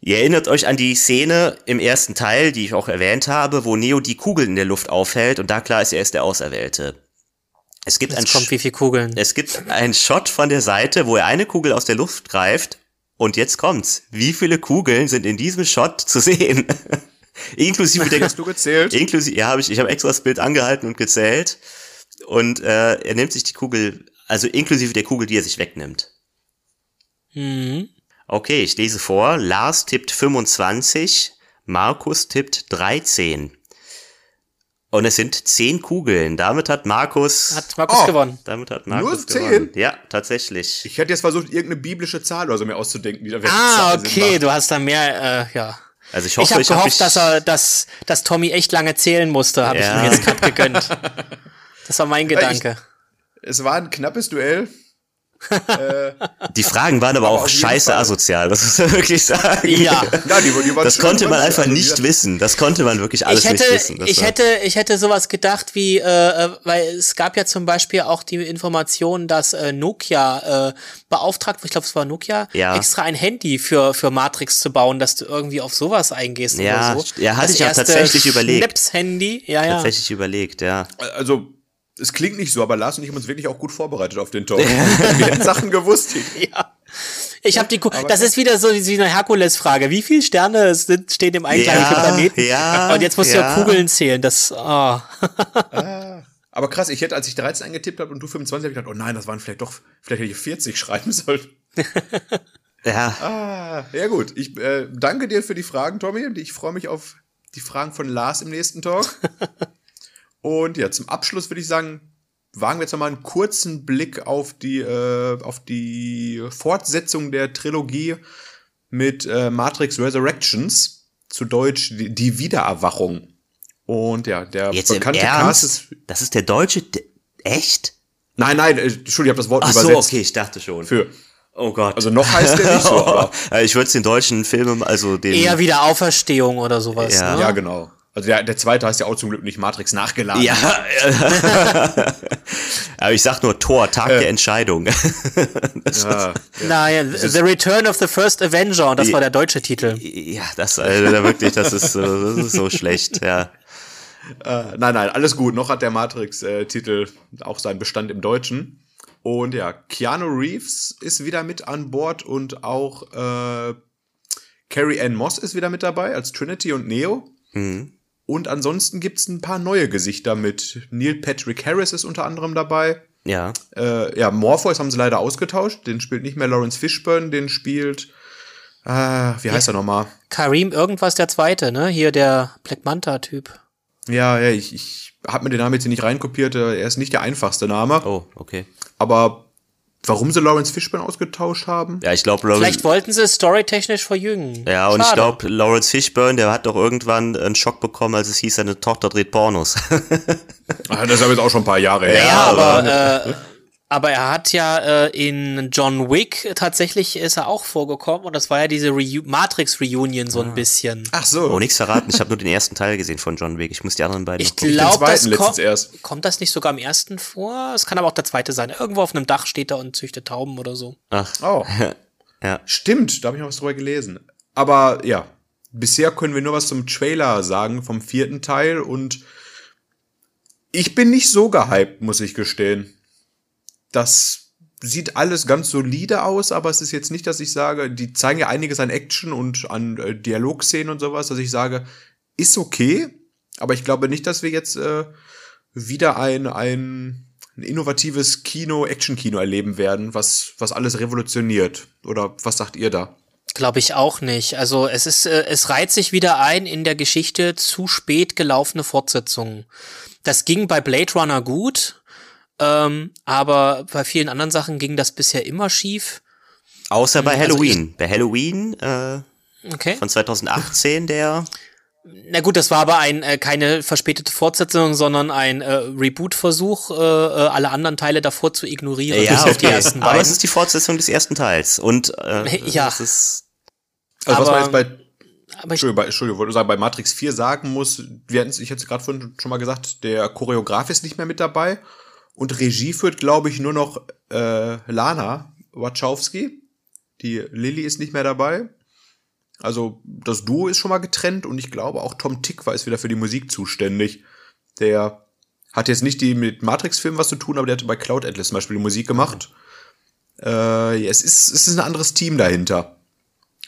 ihr erinnert euch an die Szene im ersten Teil, die ich auch erwähnt habe, wo Neo die Kugel in der Luft aufhält und da klar ist, er ist der Auserwählte. Es gibt, ein Jetzt kommt wie viel Kugeln. es gibt einen Shot von der Seite, wo er eine Kugel aus der Luft greift und jetzt kommt's. Wie viele Kugeln sind in diesem Shot zu sehen? inklusive der, Hast du gezählt? Inklusive, ja, habe ich, ich habe extra das Bild angehalten und gezählt. Und äh, er nimmt sich die Kugel, also inklusive der Kugel, die er sich wegnimmt. Mhm. Okay, ich lese vor. Lars tippt 25, Markus tippt 13. Und es sind 10 Kugeln. Damit hat Markus. Hat Markus Oh. gewonnen. damit hat Markus Nur 10? gewonnen. Ja, tatsächlich. Ich hätte jetzt versucht, irgendeine biblische Zahl oder so mir auszudenken, die da Ah, okay, du hast da mehr, äh, ja. Also ich Ich hoffe, habe ich habe gehofft, mich, dass er, dass, dass Tommy echt lange zählen musste, habe Ja. ich ihm jetzt gerade gegönnt. Das war mein Gedanke. Es war ein knappes Duell. die Fragen waren aber, auch auf jeden scheiße Fall. asozial, das muss man wirklich sagen. Ja. Ja, die, die waren Das konnte man einfach nicht Also, wissen. Das konnte man wirklich alles ich hätte, nicht wissen. Das ich hätte, ich hätte sowas gedacht wie, äh, äh, weil es gab ja zum Beispiel auch die Information, dass äh, Nokia äh, beauftragt, ich glaube, es war Nokia, Ja. extra ein Handy für für Matrix zu bauen, dass du irgendwie auf sowas eingehst Ja, oder so. ja, hatte Das ich auch tatsächlich überlegt. Schnips-Handy, ja, ja. tatsächlich überlegt, ja. Also, es klingt nicht so, aber Lars und ich haben uns wirklich auch gut vorbereitet auf den Talk. Wir hätten Sachen gewusst. Ja. Ich habe die, Ku das ist wieder so wie eine Herkules-Frage. Wie viele Sterne sind, stehen im eigentlichen Ja, Planeten? ja, Und jetzt musst du ja ja. Kugeln zählen. Das, oh. Aber krass, ich hätte, als ich 13 eingetippt habe und du 25, habe ich gedacht, oh nein, das waren vielleicht doch, vielleicht hätte ich 40 schreiben sollen. Ja, Ah, ja gut. Ich äh, danke dir für die Fragen, Tommy. Ich freue mich auf die Fragen von Lars im nächsten Talk. Und ja, zum Abschluss würde ich sagen, wagen wir jetzt nochmal einen kurzen Blick auf die, äh, auf die Fortsetzung der Trilogie mit äh, Matrix Resurrections. Zu Deutsch die, die Wiedererwachung. Und ja, der jetzt bekannte Cast ist. Das ist der deutsche, D- echt? Nein, nein, äh, Entschuldigung, ich habe das Wort Ach so, übersetzt. okay, ich dachte schon. Für. Oh Gott. Also noch heißt der nicht so, aber. ich würde es den deutschen Filmen, also den. Eher wieder Auferstehung oder sowas. Ja. ne? Ja, genau. Also der, der zweite heißt ja auch zum Glück nicht Matrix nachgeladen. Ja. Aber ich sag nur Tor, Tag der Entscheidung. Ja. Naja, The Return of the First Avenger, und das war der deutsche Titel. ja, das, also, wirklich, das ist, so- das ist so schlecht, ja. Äh, nein, nein, alles gut. Noch hat der Matrix-Titel auch seinen Bestand im Deutschen. Und ja, Keanu Reeves ist wieder mit an Bord und auch äh, Carrie Ann Moss ist wieder mit dabei als Trinity und Neo. Mhm. Und ansonsten gibt's ein paar neue Gesichter mit. Neil Patrick Harris ist unter anderem dabei. Ja. Äh, ja, Morpheus haben sie leider ausgetauscht. Den spielt nicht mehr Lawrence Fishburne, den spielt. Äh, wie heißt er nochmal? Karim irgendwas der Zweite, ne? Hier der Black Manta-Typ. Ja, ja, ich, ich habe mir den Namen jetzt hier nicht reinkopiert. äh, Er ist nicht der einfachste Name. Oh, okay. Aber warum sie Lawrence Fishburne ausgetauscht haben? Ja, ich glaube, Vielleicht wollten sie es storytechnisch verjüngen. Ja, und ich Schade. glaube, Lawrence Fishburne, der hat doch irgendwann einen Schock bekommen, als es hieß, seine Tochter dreht Pornos. Ah, das ist aber jetzt auch schon ein paar Jahre her. Ja, aber, äh, aber er hat ja äh, in John Wick tatsächlich ist er auch vorgekommen und das war ja diese Reu Matrix-Reunion Ah. so ein bisschen. Ach so. Oh, nichts verraten. Ich habe nur den ersten Teil gesehen von John Wick. Ich muss die anderen beiden Ich noch gucken. den glaube, das kommt, erst. kommt das nicht sogar im ersten vor? Es kann aber auch der zweite sein. Irgendwo auf einem Dach steht er und züchtet Tauben oder so. Ach, Oh, ja. stimmt, da habe ich noch was drüber gelesen. Aber ja, bisher können wir nur was zum Trailer sagen vom vierten Teil und ich bin nicht so gehypt, muss ich gestehen. Das sieht alles ganz solide aus, aber es ist jetzt nicht, dass ich sage, die zeigen ja einiges an Action und an äh, Dialogszenen und sowas, dass ich sage, ist okay, aber ich glaube nicht, dass wir jetzt äh, wieder ein, ein, ein innovatives Kino, Action-Kino erleben werden, was, was alles revolutioniert. Oder was sagt ihr da? Glaube ich auch nicht. Also es ist, äh, es reiht sich wieder ein in der Geschichte zu spät gelaufene Fortsetzungen. Das ging bei Blade Runner gut, ähm, aber bei vielen anderen Sachen ging das bisher immer schief. Außer bei Also Halloween. bei Halloween äh, Okay. von 2018, der. Na gut, das war aber ein äh, keine verspätete Fortsetzung, sondern ein äh, Reboot-Versuch, äh, äh, alle anderen Teile davor zu ignorieren. Ja, bis auf die okay. ersten Aber es beiden. ist die Fortsetzung des ersten Teils. Und äh, Ja. das ist. Also was man Aber- jetzt bei, aber ich, Entschuldigung, bei, Entschuldigung, wollte sagen, bei Matrix 4 sagen muss, wir ich hatte es gerade vorhin schon mal gesagt, der Choreograf ist nicht mehr mit dabei und Regie führt, glaube ich, nur noch äh, Lana Wachowski. Die Lilly ist nicht mehr dabei. Also das Duo ist schon mal getrennt und ich glaube auch Tom Tick war ist wieder für die Musik zuständig. Der hat jetzt nicht die mit Matrix-Filmen was zu tun, aber der hat bei Cloud Atlas zum Beispiel die Musik gemacht. Äh, es ist, es ist ein anderes Team dahinter.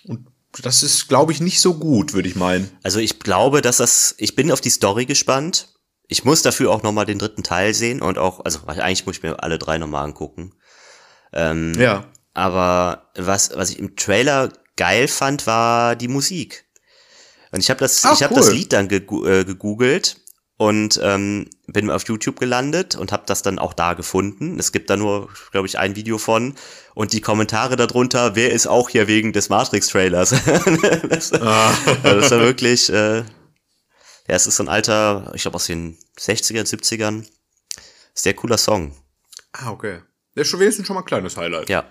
Und das ist, glaube ich, nicht so gut, würde ich meinen. Also ich glaube, dass das. Ich bin auf die Story gespannt. Ich muss dafür auch nochmal den dritten Teil sehen und auch, also eigentlich muss ich mir alle drei nochmal angucken. Ähm, Ja. Aber was, was ich im Trailer geil fand, war die Musik. Und ich habe das, Ah, ich habe cool. das Lied dann äh, gegoogelt und ähm, bin auf YouTube gelandet und habe das dann auch da gefunden. Es gibt da nur, glaube ich, ein Video von und die Kommentare darunter, wer ist auch hier wegen des Matrix-Trailers? das, Ah. das war wirklich, äh, ja, es ist so ein alter, ich glaube aus den 60ern, 70ern. Sehr cooler Song. Ah, okay. Das ist schon wenigstens schon mal ein kleines Highlight. Ja.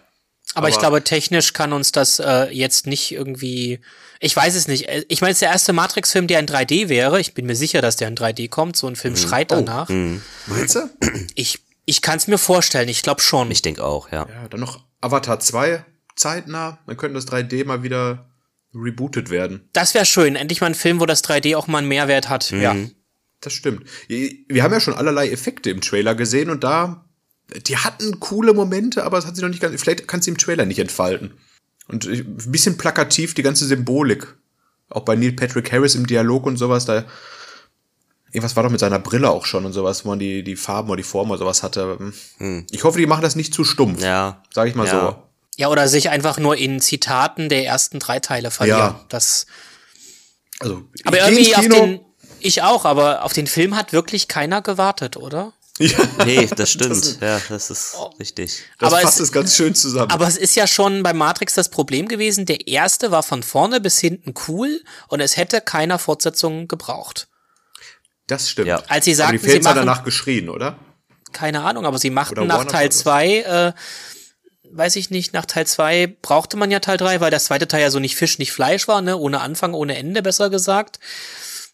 aber, ich aber- glaube, technisch kann uns das äh, jetzt nicht irgendwie. Ich weiß es nicht. Äh, Ich meine, es ist der erste Matrix-Film, der in 3D wäre. Ich bin mir sicher, dass der in 3D kommt. So ein Film schreit danach. Meinst du? Ich, ich kann es mir vorstellen. Ich glaube schon. Ich denke auch, ja. Ja, dann noch Avatar 2 zeitnah. Dann könnte das 3D mal wieder rebootet werden. Das wäre schön. Endlich mal ein Film, wo das 3D auch mal einen Mehrwert hat. Ja. Das stimmt. Wir haben ja schon allerlei Effekte im Trailer gesehen und da, die hatten coole Momente, aber es hat sich noch nicht ganz, vielleicht kann sie im Trailer nicht entfalten. Und ich- ein bisschen plakativ die ganze Symbolik. Auch bei Neil Patrick Harris im Dialog und sowas, da, irgendwas war doch mit seiner Brille auch schon und sowas, wo man die, die Farben oder die Form oder sowas hatte. Ich hoffe, die machen das nicht zu stumpf. Ja. Sag ich mal Ja. so. Ja, oder sich einfach nur in Zitaten der ersten drei Teile verlieren. Ja. Das, Also, ich aber irgendwie auf den, ich auch, aber auf den Film hat wirklich keiner gewartet, oder? Ja, Nee, das stimmt. Das- ja, das ist richtig. das Aber fasst es- es ganz schön zusammen. Aber es ist ja schon bei Matrix das Problem gewesen. Der erste war von vorne bis hinten cool und es hätte keiner Fortsetzung gebraucht. das stimmt. Ja. Als sie aber sagten, die Fans sie machen- danach geschrien, oder? Keine Ahnung, aber sie machten nach Teil Brothers. 2 äh, weiß ich nicht, nach Teil 2 brauchte man ja Teil 3, weil der zweite Teil ja so nicht Fisch, nicht Fleisch war, ne? Ohne Anfang, ohne Ende, besser gesagt.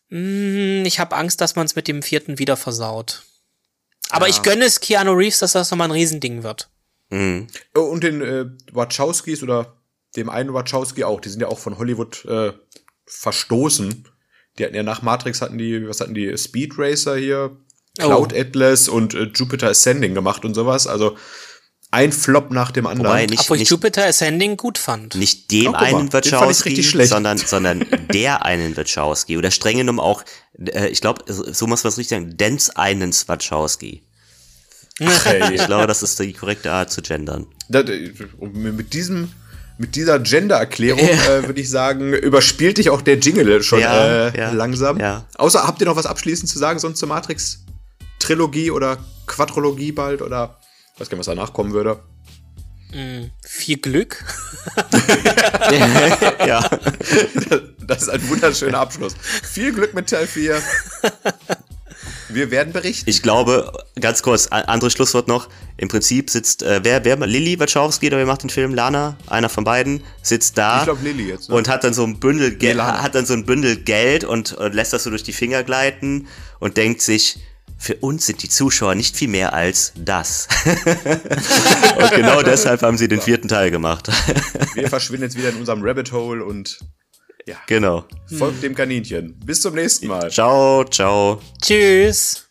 Mm, ich habe Angst, dass man es mit dem vierten wieder versaut. Aber Ja. ich gönne es Keanu Reeves, dass das nochmal ein Riesending wird. Mhm. Oh, Und den äh, Wachowskis oder dem einen Wachowski auch, die sind ja auch von Hollywood äh, verstoßen. Die hatten ja nach Matrix hatten die, was hatten die, Speed Racer hier, Cloud Oh. Atlas und äh, Jupiter Ascending gemacht und sowas. Also ein Flop nach dem anderen. Wobei nicht, Obwohl ich nicht, Jupiter Ascending gut fand. nicht dem Oh, mal, einen Wachowski, richtig schlecht. sondern, sondern der einen Wachowski. Oder streng genommen auch, äh, ich glaube, so muss man es richtig sagen, Dens einen Wachowski. Hey, Ich glaube, das ist die korrekte Art zu gendern. Und mit diesem mit dieser Gender-Erklärung äh, würde ich sagen, überspielt dich auch der Jingle schon Ja, äh, ja, langsam. ja. Außer habt ihr noch was abschließend zu sagen, sonst zur Matrix-Trilogie oder Quadrologie bald oder ich weiß gar nicht, was danach kommen würde. Viel Glück. ja. Das ist ein wunderschöner Abschluss. Viel Glück mit Teil 4. Wir werden berichten. Ich glaube, ganz kurz, anderes Schlusswort noch. Im Prinzip sitzt, äh, wer, wer, Lilly Wachowski, oder wer macht den Film? Lana, einer von beiden, sitzt da. Ich glaube Lilly jetzt. Ne? und hat dann so ein Bündel Nee, hat dann so ein Bündel Geld und, und lässt das so durch die Finger gleiten und denkt sich, für uns sind die Zuschauer nicht viel mehr als das. und genau deshalb haben sie den vierten Teil gemacht. Wir verschwinden jetzt wieder in unserem Rabbit Hole und ja, genau. folgt dem Kaninchen. Bis zum nächsten Mal. Ciao, ciao. Tschüss.